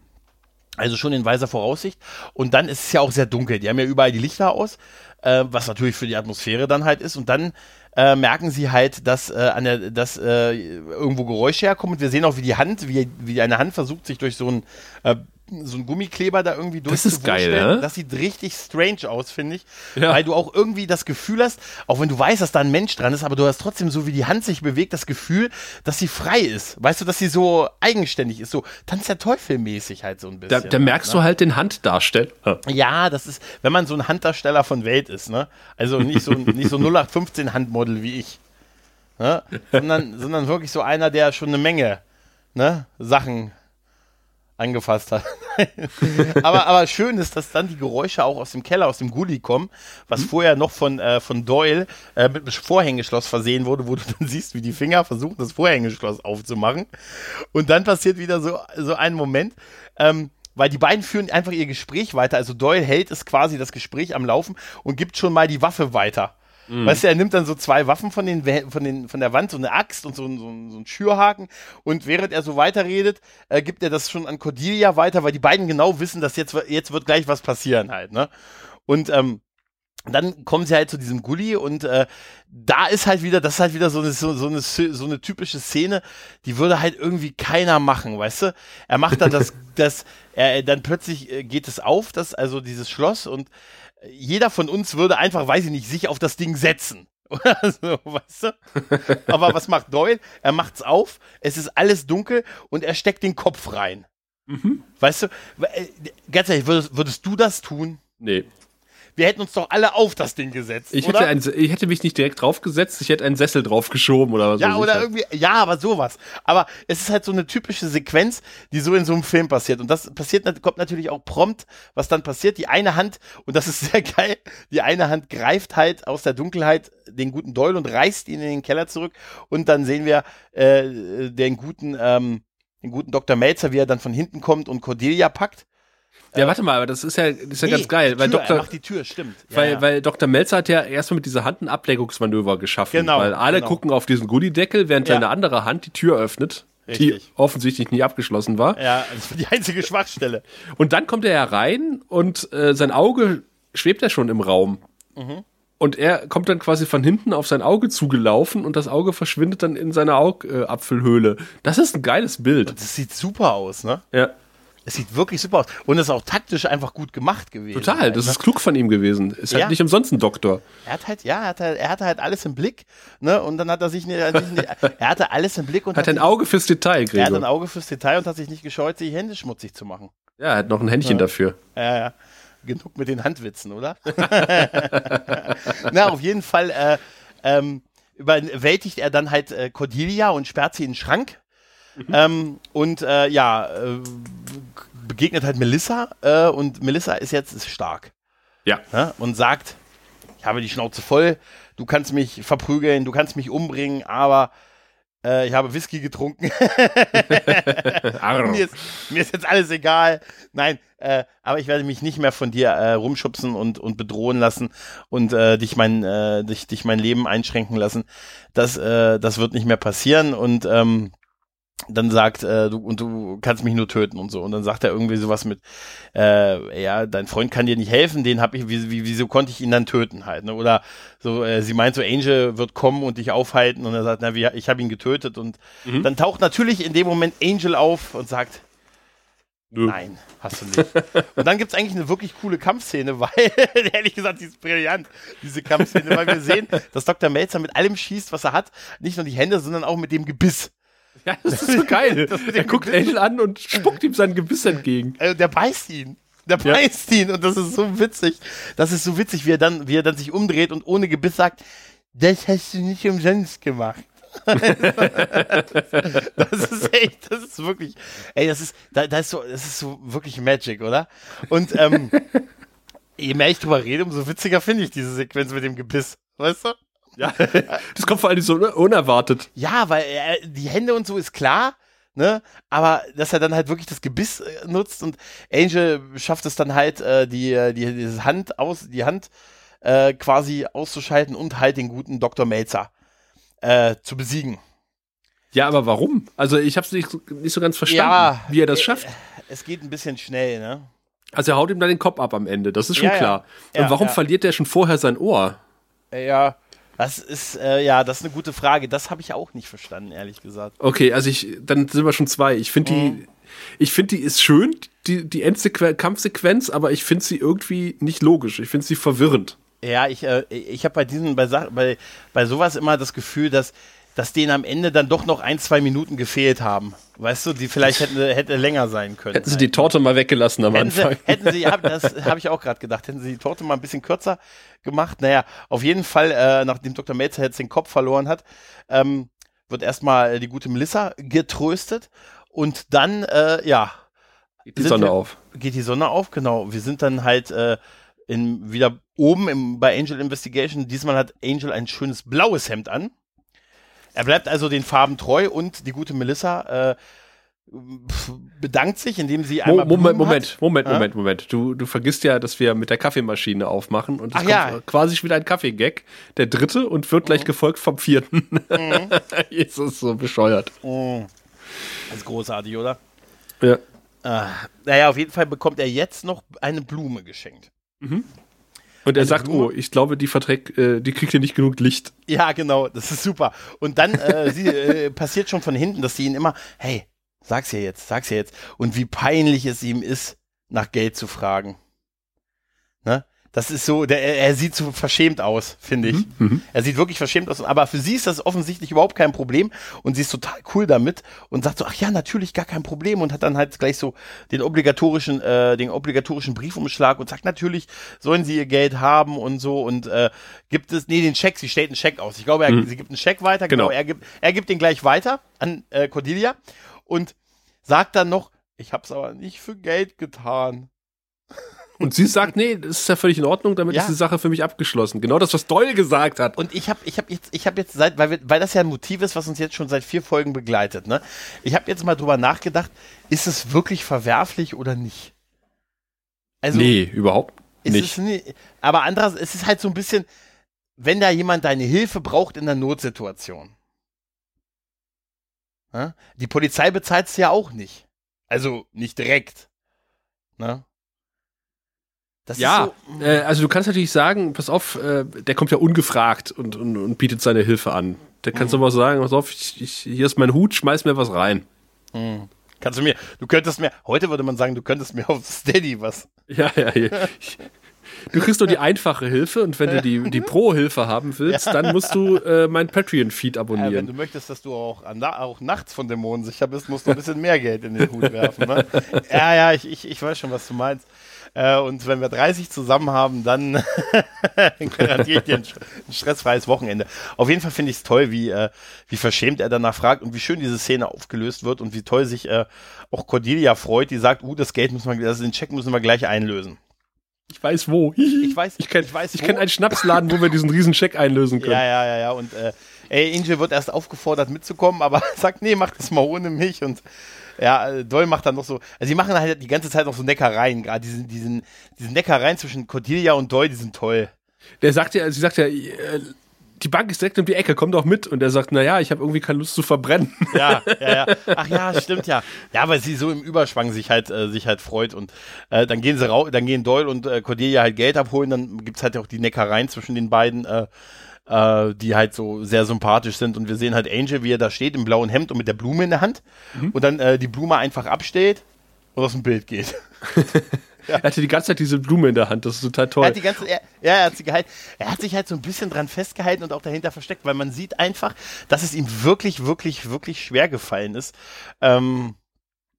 Also schon in weiser Voraussicht. Und dann ist es ja auch sehr dunkel. Die haben ja überall die Lichter aus, äh, was natürlich für die Atmosphäre dann halt ist. Und dann äh, merken sie halt, dass, äh, an der, dass äh, irgendwo Geräusche herkommen. Und wir sehen auch, wie die Hand, wie, wie eine Hand versucht, sich durch so ein äh, so ein Gummikleber da irgendwie durch. Das ist geil, ne? Das sieht richtig strange aus, finde ich. Ja. Weil du auch irgendwie das Gefühl hast, auch wenn du weißt, dass da ein Mensch dran ist, aber du hast trotzdem so, wie die Hand sich bewegt, das Gefühl, dass sie frei ist. Weißt du, dass sie so eigenständig ist, so Tanz der Teufel mäßig halt so ein bisschen. Da, da merkst ne? du halt den Handdarsteller. Ja, das ist, wenn man so ein Handdarsteller von Welt ist, ne? Also nicht so, nicht so 0815 Handmodel wie ich. Ne? sondern, sondern wirklich so einer, der schon eine Menge ne, Sachen angefasst hat. aber, aber schön ist, dass dann die Geräusche auch aus dem Keller, aus dem Gully kommen, was mhm. vorher noch von, äh, von Doyle äh, mit einem Vorhängeschloss versehen wurde, wo du dann siehst, wie die Finger versuchen, das Vorhängeschloss aufzumachen. Und dann passiert wieder so, so ein Moment, ähm, weil die beiden führen einfach ihr Gespräch weiter. Also Doyle hält es quasi das Gespräch am Laufen und gibt schon mal die Waffe weiter. Mhm. Weißt du, er nimmt dann so zwei Waffen von, den, von, den, von der Wand, so eine Axt und so, so, so einen Schürhaken. Und während er so weiterredet, äh, gibt er das schon an Cordelia weiter, weil die beiden genau wissen, dass jetzt, jetzt wird gleich was passieren halt, ne? Und ähm, dann kommen sie halt zu diesem Gully und äh, da ist halt wieder, das ist halt wieder so eine, so, so, eine, so eine typische Szene, die würde halt irgendwie keiner machen, weißt du? Er macht dann das, das, er, dann plötzlich äh, geht es auf, das, also dieses Schloss und jeder von uns würde einfach, weiß ich nicht, sich auf das Ding setzen. Oder so, weißt du? Aber was macht Doyle? Er macht's auf, es ist alles dunkel und er steckt den Kopf rein. Mhm. Weißt du, äh, ganz ehrlich, würdest, würdest du das tun? Nee wir hätten uns doch alle auf das Ding gesetzt. Ich, Hätte, ein, ich hätte mich nicht direkt draufgesetzt, ich hätte einen Sessel draufgeschoben oder was. Ja, oder irgendwie, ja, aber sowas. Aber es ist halt so eine typische Sequenz, die so in so einem Film passiert. Und das passiert, kommt natürlich auch prompt, was dann passiert. Die eine Hand, und das ist sehr geil, die eine Hand greift halt aus der Dunkelheit den guten Doyle und reißt ihn in den Keller zurück. Und dann sehen wir äh, den guten, ähm, den guten Dr. Melzer, wie er dann von hinten kommt und Cordelia packt. Ja, warte mal, aber das ist ja, das ist ja nee, ganz geil, weil Tür, Dr. macht die Tür, stimmt. Ja, weil, ja. weil Dr. Melzer hat ja erstmal mit dieser Hand ein Ablenkungsmanöver geschaffen. Genau. Weil alle genau. gucken auf diesen Goodie-Deckel, während ja. seine andere Hand die Tür öffnet. Richtig. Die offensichtlich nie abgeschlossen war. Ja, das war die einzige Schwachstelle. Und dann kommt er herein und äh, sein Auge schwebt ja schon im Raum. Mhm. Und er kommt dann quasi von hinten auf sein Auge zugelaufen und das Auge verschwindet dann in seiner Augapfelhöhle. Das ist ein geiles Bild. Das sieht super aus, ne? Ja. Es sieht wirklich super aus. Und es ist auch taktisch einfach gut gemacht gewesen. Total, das ist klug von ihm gewesen. Ist halt ja. nicht umsonst ein Doktor. Er hat halt, ja, er hatte, er hatte halt alles im Blick, ne? Und dann hat er sich nicht, er hatte alles im Blick und hat, hat ein sich, Auge fürs Detail, Gregor. Er hat ein Auge fürs Detail und hat sich nicht gescheut, sich Hände schmutzig zu machen. Ja, er hat noch ein Händchen ja. dafür. Ja, ja. Genug mit den Handwitzen, oder? Na, auf jeden Fall, äh, ähm, überwältigt er dann halt äh, Cordelia und sperrt sie in den Schrank Mhm. Ähm, und äh, ja, äh, begegnet halt Melissa äh, und Melissa ist jetzt ist stark. Ja. Ne? Und sagt, ich habe die Schnauze voll, du kannst mich verprügeln, du kannst mich umbringen, aber äh, ich habe Whisky getrunken. mir, ist, mir, ist, jetzt alles egal. Nein, äh, aber ich werde mich nicht mehr von dir äh, rumschubsen und, und bedrohen lassen und äh, dich, mein, äh, dich, dich mein Leben einschränken lassen. Das, äh, das wird nicht mehr passieren und ähm, dann sagt, äh, du, und du kannst mich nur töten und so. Und dann sagt er irgendwie sowas mit, äh, ja, dein Freund kann dir nicht helfen, den hab ich, wie, wie, wieso konnte ich ihn dann töten halt, ne? Oder so, äh, sie meint so, Angel wird kommen und dich aufhalten und er sagt, na, wie, ich habe ihn getötet und mhm. dann taucht natürlich in dem Moment Angel auf und sagt, Nö. Nein, hast du nicht. Und dann gibt's eigentlich eine wirklich coole Kampfszene, weil, ehrlich gesagt, die ist brillant, diese Kampfszene, weil wir sehen, dass Dr. Melzer mit allem schießt, was er hat. Nicht nur die Hände, sondern auch mit dem Gebiss. Ja, das ist so geil. er guckt Angel an und spuckt ihm sein Gebiss entgegen. Also der beißt ihn. Der beißt ja. ihn und das ist so witzig. Das ist so witzig, wie er dann, wie er dann sich umdreht und ohne Gebiss sagt, das hast du nicht umsonst gemacht. das ist echt, das ist wirklich, ey, das ist, da, das ist so, das ist so wirklich Magic, oder? Und ähm, je mehr ich drüber rede, umso witziger finde ich diese Sequenz mit dem Gebiss, weißt du? Ja, das kommt vor allem so unerwartet. Ja, weil er, die Hände und so ist klar, ne? Aber dass er dann halt wirklich das Gebiss äh, nutzt und Angel schafft es dann halt, äh, die, äh, die, diese Hand aus, die Hand äh, quasi auszuschalten und halt den guten Dr. Melzer äh, zu besiegen. Ja, aber warum? Also ich habe es nicht, nicht so ganz verstanden, ja, wie er das äh, schafft. Es geht ein bisschen schnell, ne? Also er haut ihm dann den Kopf ab am Ende, das ist schon ja, klar. Ja. Und warum verliert der schon vorher sein Ohr? Ja, das ist, äh, ja, das ist eine gute Frage. Das habe ich auch nicht verstanden, ehrlich gesagt. Okay, also ich, dann sind wir schon zwei. Ich finde mhm. die, ich finde die ist schön, die, die Endkampfsequenz, aber ich finde sie irgendwie nicht logisch. Ich finde sie verwirrend. Ja, ich, äh, ich habe bei diesen, bei, bei, bei sowas immer das Gefühl, dass dass denen am Ende dann doch noch ein, zwei Minuten gefehlt haben. Weißt du, die vielleicht hätten, hätte länger sein können. Hätten sie die Torte mal weggelassen am hätten Anfang. Sie, hätten sie, das habe ich auch gerade gedacht, hätten sie die Torte mal ein bisschen kürzer gemacht. Naja, auf jeden Fall, äh, nachdem Dr. Melzer jetzt den Kopf verloren hat, ähm, wird erstmal die gute Melissa getröstet und dann, äh, ja. Geht die Sonne wir, auf. Geht die Sonne auf, genau. Wir sind dann halt äh, in, wieder oben im, bei Angel Investigation. Diesmal hat Angel ein schönes blaues Hemd an. Er bleibt also den Farben treu und die gute Melissa äh, bedankt sich, indem sie einmal. Moment, Moment, Moment, Moment, Moment, Moment. Du, du vergisst ja, dass wir mit der Kaffeemaschine aufmachen und es kommt ja. quasi wieder ein Kaffee-Gag. Der dritte und wird gleich mhm. gefolgt vom vierten. Mhm. Jesus, so bescheuert. Mhm. Das ist großartig, oder? Ja. Ah, naja, auf jeden Fall bekommt er jetzt noch eine Blume geschenkt. Mhm. Und er sagt, Blume. oh, ich glaube, die verträgt, äh, die kriegt hier nicht genug Licht. Ja, genau, das ist super. Und dann äh, sie, äh, passiert schon von hinten, dass sie ihn immer, hey, sag's ihr jetzt, sag's ihr jetzt. Und wie peinlich es ihm ist, nach Geld zu fragen. Ne? Das ist so, der, er sieht so verschämt aus, finde ich. Mhm, mhm. Er sieht wirklich verschämt aus, aber für sie ist das offensichtlich überhaupt kein Problem und sie ist total cool damit und sagt so, ach ja, natürlich gar kein Problem und hat dann halt gleich so den obligatorischen, äh, den obligatorischen Briefumschlag und sagt, natürlich sollen sie ihr Geld haben und so und äh, gibt es, nee, den Scheck, sie stellt einen Scheck aus. Ich glaube, er, mhm. sie gibt einen Scheck weiter, genau. genau, er gibt, er gibt den gleich weiter an äh, Cordelia und sagt dann noch, ich hab's aber nicht für Geld getan. Und sie sagt, nee, das ist ja völlig in Ordnung, damit ja. ist die Sache für mich abgeschlossen. Genau das, was Doyle gesagt hat. Und ich habe ich hab jetzt, ich habe jetzt seit, weil, wir, weil das ja ein Motiv ist, was uns jetzt schon seit vier Folgen begleitet, ne? Ich habe jetzt mal drüber nachgedacht, ist es wirklich verwerflich oder nicht? Also, nee, überhaupt nicht. nie, aber andererseits, es ist halt so ein bisschen, wenn da jemand deine Hilfe braucht in einer Notsituation. Ne? Die Polizei bezahlt es ja auch nicht. Also nicht direkt. Ne? Das ja, so, äh, also du kannst natürlich sagen, pass auf, äh, der kommt ja ungefragt und, und, und bietet seine Hilfe an. Der kannst mhm. du mal sagen, pass auf, ich, ich, hier ist mein Hut, schmeiß mir was rein. Mhm. Kannst du mir, du könntest mir, heute würde man sagen, du könntest mir auf Steady was. Ja, ja, ja. du kriegst nur die einfache Hilfe und wenn du die, die Pro-Hilfe haben willst, ja. dann musst du äh, mein Patreon-Feed abonnieren. Ja, wenn du möchtest, dass du auch, auch nachts von Dämonen sicher bist, musst du ein bisschen mehr Geld in den Hut werfen. Ne? Ja, ja, ich, ich, ich weiß schon, was du meinst. Äh, und wenn wir 30 zusammen haben, dann garantiere ich dir ein, ein, stressfreies Wochenende. Auf jeden Fall finde ich es toll, wie, äh, wie verschämt er danach fragt und wie schön diese Szene aufgelöst wird und wie toll sich äh, auch Cordelia freut, die sagt, uh, das Geld müssen wir, also den Check müssen wir gleich einlösen. Ich weiß wo. Ich weiß, ich kenne ich weiß, ich kenn einen Schnapsladen, wo wir diesen riesen Check einlösen können. Ja, ja, ja, ja. Und äh, ey, Angel wird erst aufgefordert mitzukommen, aber sagt, nee, mach das mal ohne mich. Und ja, Doll macht dann noch so, also sie machen halt die ganze Zeit noch so Neckereien, gerade diesen, diesen, diesen Neckereien zwischen Cordelia und Doll, die sind toll. Der sagt ja, sie sagt ja, äh, die Bank ist direkt um die Ecke, komm doch mit. Und er sagt, naja, ich habe irgendwie keine Lust zu verbrennen. Ja, ja, ja. Ach ja, stimmt ja. Ja, weil sie so im Überschwang sich halt, äh, sich halt freut. Und äh, dann gehen sie raus, dann gehen Doyle und äh, Cordelia halt Geld abholen, dann gibt's halt auch die Neckereien zwischen den beiden. Äh, äh, die halt so sehr sympathisch sind. Und wir sehen halt Angel, wie er da steht im blauen Hemd und mit der Blume in der Hand mhm. und dann äh, die Blume einfach abstellt und aus dem Bild geht. ja. Er hatte die ganze Zeit diese Blume in der Hand, das ist total toll. Er hat die ganze, er, ja, er hat sie gehalten. Er hat sich halt so ein bisschen dran festgehalten und auch dahinter versteckt, weil man sieht einfach, dass es ihm wirklich, wirklich, wirklich schwer gefallen ist. Ähm,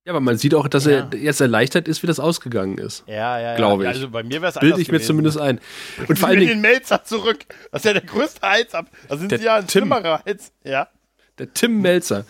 ja, aber man sieht auch, dass ja. er jetzt erleichtert ist, wie das ausgegangen ist. Ja, ja, ja. Glaube ich. Also bei mir wäre es Bild ich mir gewesen. zumindest ein. Und vor allen Dingen. den Melzer zurück. Das ist ja der größte Heizab. Da sind sie ja ein Tim. schlimmerer Heiz. Ja. Der Tim Melzer.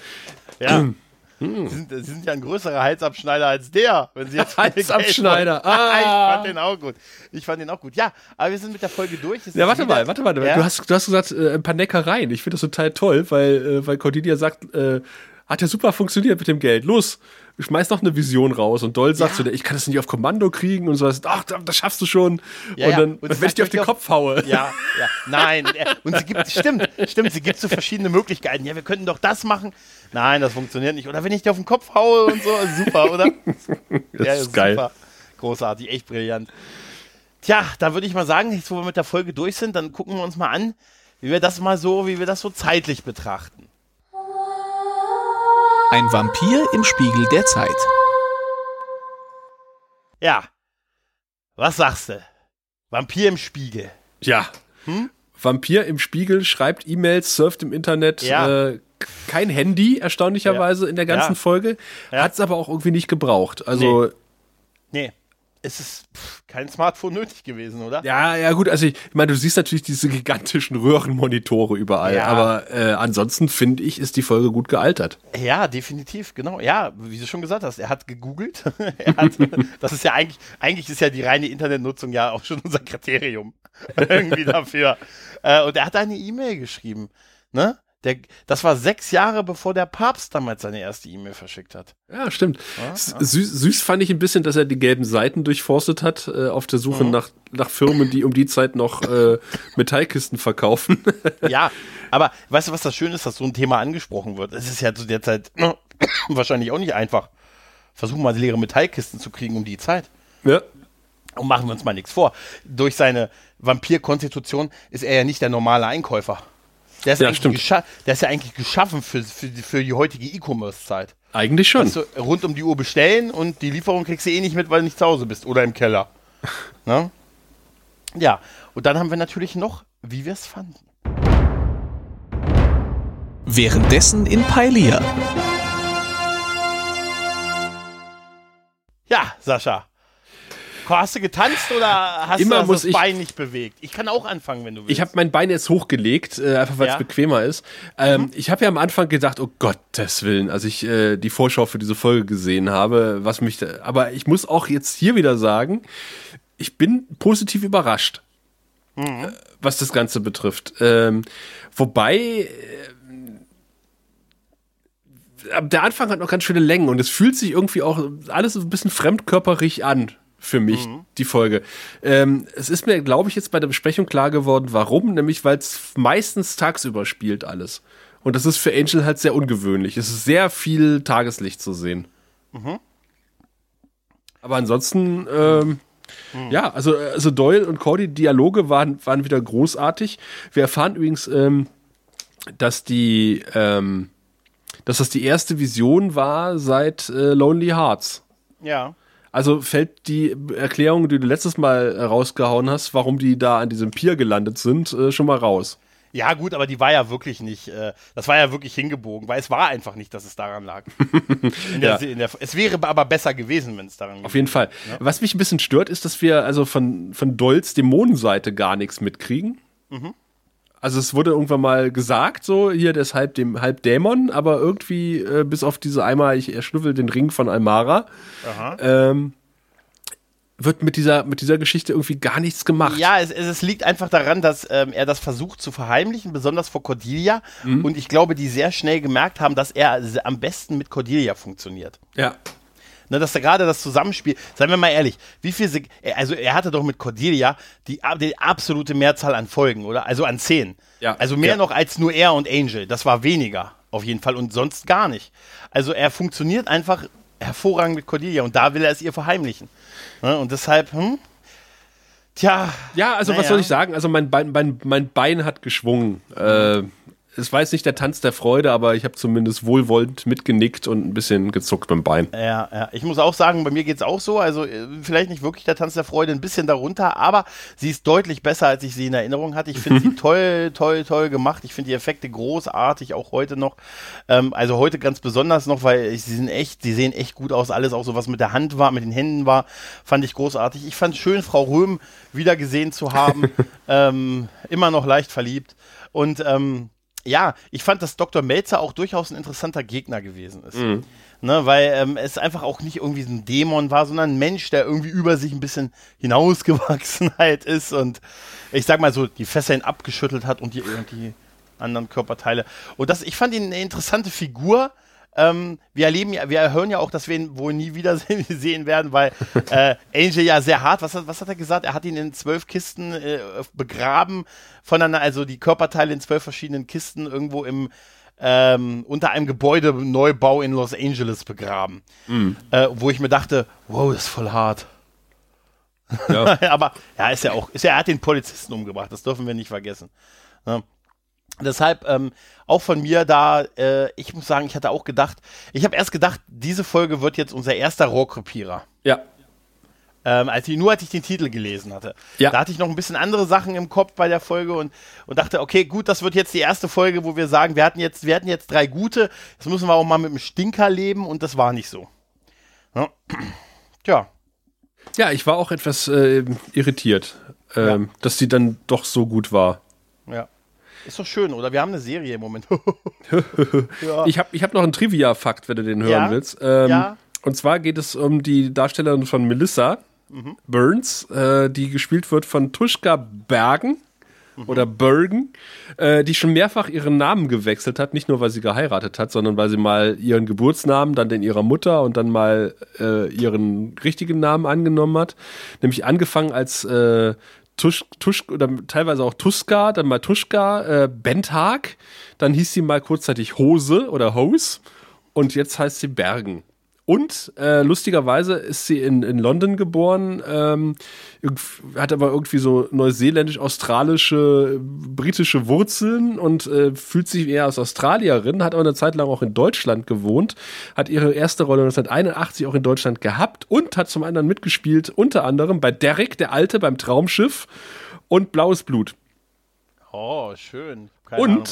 Ja. Hm. Sie, sind, sie sind ja ein größerer Heizabschneider als der, wenn sie jetzt Heizabschneider. Ah. ich fand den auch gut. Ich fand den auch gut. Ja, aber wir sind mit der Folge durch. ja, warte mal, warte mal. Ja? Du, hast, du hast gesagt, äh, ein paar Neckereien. Ich finde das total toll, weil, äh, weil Cordelia sagt, äh, hat ja super funktioniert mit dem Geld. Los, schmeiß noch eine Vision raus. Und Doll sagt ja. so, ich kann das nicht auf Kommando kriegen und so. Ach, das schaffst du schon. Ja, und dann, und wenn ich dir auf den Kopf haue. Ja, ja, nein. Und sie gibt, stimmt, stimmt, sie gibt so verschiedene Möglichkeiten. Ja, wir könnten doch das machen. Nein, das funktioniert nicht. Oder wenn ich dir auf den Kopf haue und so, super, oder? das ja, ist, ist geil. Super. Großartig, echt brillant. Tja, da würde ich mal sagen, jetzt wo wir mit der Folge durch sind, dann gucken wir uns mal an, wie wir das mal so, wie wir das so zeitlich betrachten. Ein Vampir im Spiegel der Zeit. Ja. Was sagst du? Vampir im Spiegel. Ja. Hm? Vampir im Spiegel schreibt E-Mails, surft im Internet. Ja. Äh, kein Handy, erstaunlicherweise, ja. in der ganzen ja. Folge. Hat es aber auch irgendwie nicht gebraucht. Also. Nee. nee es ist pff, kein Smartphone nötig gewesen, oder? Ja, ja, gut. Also ich, ich meine, du siehst natürlich diese gigantischen Röhrenmonitore überall, ja. aber äh, ansonsten finde ich, ist die Folge gut gealtert. Ja, definitiv, genau. Ja, wie du schon gesagt hast, er hat gegoogelt. er hat, das ist ja eigentlich, eigentlich ist ja die reine Internetnutzung ja auch schon unser Kriterium irgendwie dafür. Äh, und er hat eine E-Mail geschrieben, ne? Der, das war sechs Jahre, bevor der Papst damals seine erste E-Mail verschickt hat. Ja, stimmt. Ja, süß, süß, fand ich ein bisschen, dass er die gelben Seiten durchforstet hat, äh, auf der Suche mhm. nach, nach Firmen, die um die Zeit noch äh, Metallkisten verkaufen. ja, aber weißt du, was das Schöne ist, dass so ein Thema angesprochen wird? Es ist ja zu der Zeit wahrscheinlich auch nicht einfach. Versuchen mal leere Metallkisten zu kriegen um die Zeit. Ja. Und machen wir uns mal nichts vor. Durch seine Vampirkonstitution ist er ja nicht der normale Einkäufer. Der ist, ja, der ist ja eigentlich geschaffen für, für, für die heutige E-Commerce-Zeit. Eigentlich schon. Kannst du rund um die Uhr bestellen und die Lieferung kriegst du eh nicht mit, weil du nicht zu Hause bist oder im Keller. ne? Ja, und dann haben wir natürlich noch, wie wir es fanden. Währenddessen in Pailia. Ja, Sascha. Hast du getanzt oder hast Immer du das ich, Bein nicht bewegt? Ich kann auch anfangen, wenn du willst. Ich habe mein Bein jetzt hochgelegt, äh, einfach weil es ja. bequemer ist. Ähm, mhm. Ich habe ja am Anfang gedacht, oh Gottes Willen, als ich äh, die Vorschau für diese Folge gesehen habe, was mich, da, aber ich muss auch jetzt hier wieder sagen, ich bin positiv überrascht, mhm. äh, was das Ganze betrifft. Ähm, wobei äh, der Anfang hat noch ganz schöne Längen und es fühlt sich irgendwie auch alles ein bisschen fremdkörperig an für mich, mhm. die Folge. Ähm, es ist mir, glaube ich, jetzt bei der Besprechung klar geworden, warum, nämlich weil es meistens tagsüber spielt alles. Und das ist für Angel halt sehr ungewöhnlich. Es ist sehr viel Tageslicht zu sehen. Mhm. Aber ansonsten, ähm, mhm. ja, also, also Doyle und Cody, Dialoge waren, waren wieder großartig. Wir erfahren übrigens, ähm, dass die, ähm, dass das die erste Vision war seit äh, Lonely Hearts. Ja. Also fällt die Erklärung, die du letztes Mal rausgehauen hast, warum die da an diesem Pier gelandet sind, äh, schon mal raus. Ja, gut, aber die war ja wirklich nicht, äh, das war ja wirklich hingebogen, weil es war einfach nicht, dass es daran lag. Der, Ja. der, es wäre aber besser gewesen, wenn es daran Auf jeden Fall. Was mich ein bisschen stört, ist, dass wir also von, von Dolls Dämonenseite gar nichts mitkriegen. Also es wurde irgendwann mal gesagt, so, hier, der ist halb, dem, halb Dämon, aber irgendwie, äh, bis auf diese einmal, ich erschnüffel den Ring von Almara, ähm, wird mit dieser, mit dieser Geschichte irgendwie gar nichts gemacht. Ja, es, es, liegt einfach daran, dass ähm, er das versucht zu verheimlichen, besonders vor Cordelia. Mhm. Und ich glaube, die sehr schnell gemerkt haben, dass er am besten mit Cordelia funktioniert. ja. Ne, dass da gerade das Zusammenspiel, seien wir mal ehrlich, wie viel, Sek- also er hatte doch mit Cordelia die, die absolute Mehrzahl an Folgen, oder? Also an zehn. Ja. Also mehr Ja. noch als nur er und Angel. Das war weniger, auf jeden Fall, und sonst gar nicht. Also er funktioniert einfach hervorragend mit Cordelia und da will er es ihr verheimlichen. Ne, und deshalb, hm? Tja. Ja, also was naja. soll ich sagen? Also mein Bein, mein, mein Bein hat geschwungen. Äh, es war jetzt nicht der Tanz der Freude, aber ich habe zumindest wohlwollend mitgenickt und ein bisschen gezuckt beim Bein. Ja, ja. Ich muss auch sagen, bei mir geht's auch so. Also äh, vielleicht nicht wirklich der Tanz der Freude, ein bisschen darunter, aber sie ist deutlich besser, als ich sie in Erinnerung hatte. Ich finde sie toll, toll, toll gemacht. Ich finde die Effekte großartig, auch heute noch. Ähm, also heute ganz besonders noch, weil sie sind echt, sie sehen echt gut aus. Alles auch so, was mit der Hand war, mit den Händen war, fand ich großartig. Ich fand schön, Frau Röhm wieder gesehen zu haben. ähm, immer noch leicht verliebt. Und ähm, ja, ich fand, dass Dr. Melzer auch durchaus ein interessanter Gegner gewesen ist. Ne, weil ähm, es einfach auch nicht irgendwie so ein Dämon war, sondern ein Mensch, der irgendwie über sich ein bisschen hinausgewachsen halt ist und ich sag mal so, die Fesseln abgeschüttelt hat und die, und die anderen Körperteile. Und das, ich fand ihn eine interessante Figur. Ähm, wir erleben ja, wir hören ja auch, dass wir ihn wohl nie wieder sehen werden, weil äh, Angel ja sehr hart, was hat, was hat er gesagt? Er hat ihn in zwölf Kisten äh, begraben, voneinander, also die Körperteile in zwölf verschiedenen Kisten irgendwo im ähm, unter einem Gebäudeneubau in Los Angeles begraben. Äh, wo ich mir dachte, wow, das ist voll hart. Ja. Aber ja, ist ja auch, ist ja, er hat den Polizisten umgebracht, das dürfen wir nicht vergessen. Ja. Deshalb ähm, auch von mir da, äh, ich muss sagen, ich hatte auch gedacht, ich habe erst gedacht, diese Folge wird jetzt unser erster Rohrkrepierer. ja. Ähm, als ich, nur als ich den Titel gelesen hatte. Ja. Da hatte ich noch ein bisschen andere Sachen im Kopf bei der Folge und, und dachte, okay, gut, das wird jetzt die erste Folge, wo wir sagen, wir hatten jetzt, wir hatten jetzt drei gute, jetzt müssen wir auch mal mit dem Stinker leben und das war nicht so. Ja. Tja. Ja, ich war auch etwas äh, irritiert, ähm, dass die dann doch so gut war. Ja. Ist doch schön, oder? Wir haben eine Serie im Moment. ja. Ich habe ich hab noch einen Trivia-Fakt, wenn du den hören Ja. willst. Ähm, Ja. Und zwar geht es um die Darstellerin von Melissa Burns, äh, die gespielt wird von Tuschka Bergen oder Bergen, äh, die schon mehrfach ihren Namen gewechselt hat, nicht nur weil sie geheiratet hat, sondern weil sie mal ihren Geburtsnamen, dann den ihrer Mutter und dann mal äh, ihren richtigen Namen angenommen hat. Nämlich angefangen als äh, Tusch, Tusch oder teilweise auch Tuska, dann mal Tuschka, äh, Benthag, dann hieß sie mal kurzzeitig Hose oder Hose und jetzt heißt sie Bergen. Und äh, lustigerweise ist sie in, in London geboren, ähm, hat aber irgendwie so neuseeländisch-australische, britische Wurzeln und äh, fühlt sich eher als Australierin, hat aber eine Zeit lang auch in Deutschland gewohnt, hat ihre erste Rolle 1981 auch in Deutschland gehabt und hat zum anderen mitgespielt, unter anderem bei Derek, der Alte, beim Traumschiff und Blaues Blut. Oh, schön. Keine Und Ahnung,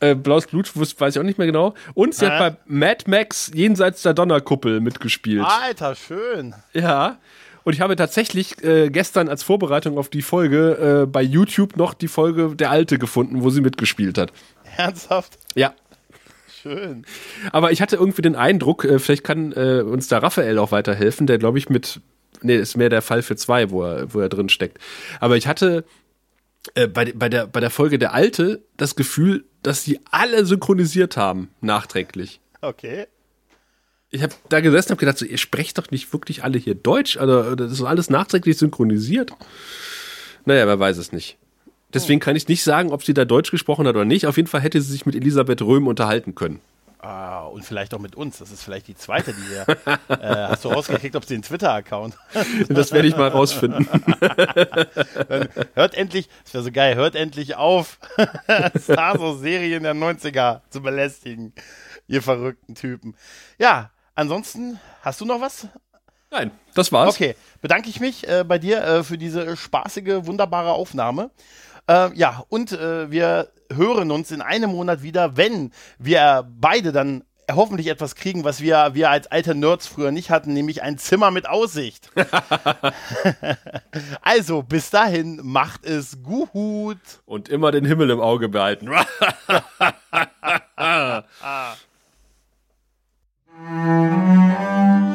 äh, Blaues Blut weiß ich auch nicht mehr genau. Und sie Hä? hat bei Mad Max jenseits der Donnerkuppel mitgespielt. Alter, schön. Ja. Und ich habe tatsächlich äh, gestern als Vorbereitung auf die Folge äh, bei YouTube noch die Folge Der Alte gefunden, wo sie mitgespielt hat. Ernsthaft? Ja. Schön. Aber ich hatte irgendwie den Eindruck, äh, vielleicht kann äh, uns da Raphael auch weiterhelfen, der glaube ich mit, nee, ist mehr der Fall für zwei, wo er, wo er drin steckt. Aber ich hatte äh, bei, bei, der, bei der Folge Der Alte das Gefühl, dass die alle synchronisiert haben, nachträglich. Okay. Ich habe da gesessen und habe gedacht, so, ihr sprecht doch nicht wirklich alle hier Deutsch, oder das ist alles nachträglich synchronisiert. Naja, wer weiß es nicht. Deswegen kann ich nicht sagen, ob sie da Deutsch gesprochen hat oder nicht. Auf jeden Fall hätte sie sich mit Elisabeth Röhm unterhalten können. Ah, und vielleicht auch mit uns. Das ist vielleicht die zweite, die wir. äh, hast du rausgekriegt, ob sie einen Twitter-Account Das werde ich mal rausfinden. Hört endlich, das wäre so geil, hört endlich auf, Stars aus Serien der 90er zu belästigen. Ihr verrückten Typen. Ja, ansonsten, hast du noch was? Nein, das war's. Okay, bedanke ich mich äh, bei dir äh, für diese spaßige, wunderbare Aufnahme. Äh, ja, und äh, wir hören uns in einem Monat wieder, wenn wir beide dann hoffentlich etwas kriegen, was wir, wir als alte Nerds früher nicht hatten, nämlich ein Zimmer mit Aussicht. also, bis dahin, macht es gut. Und immer den Himmel im Auge behalten. ah.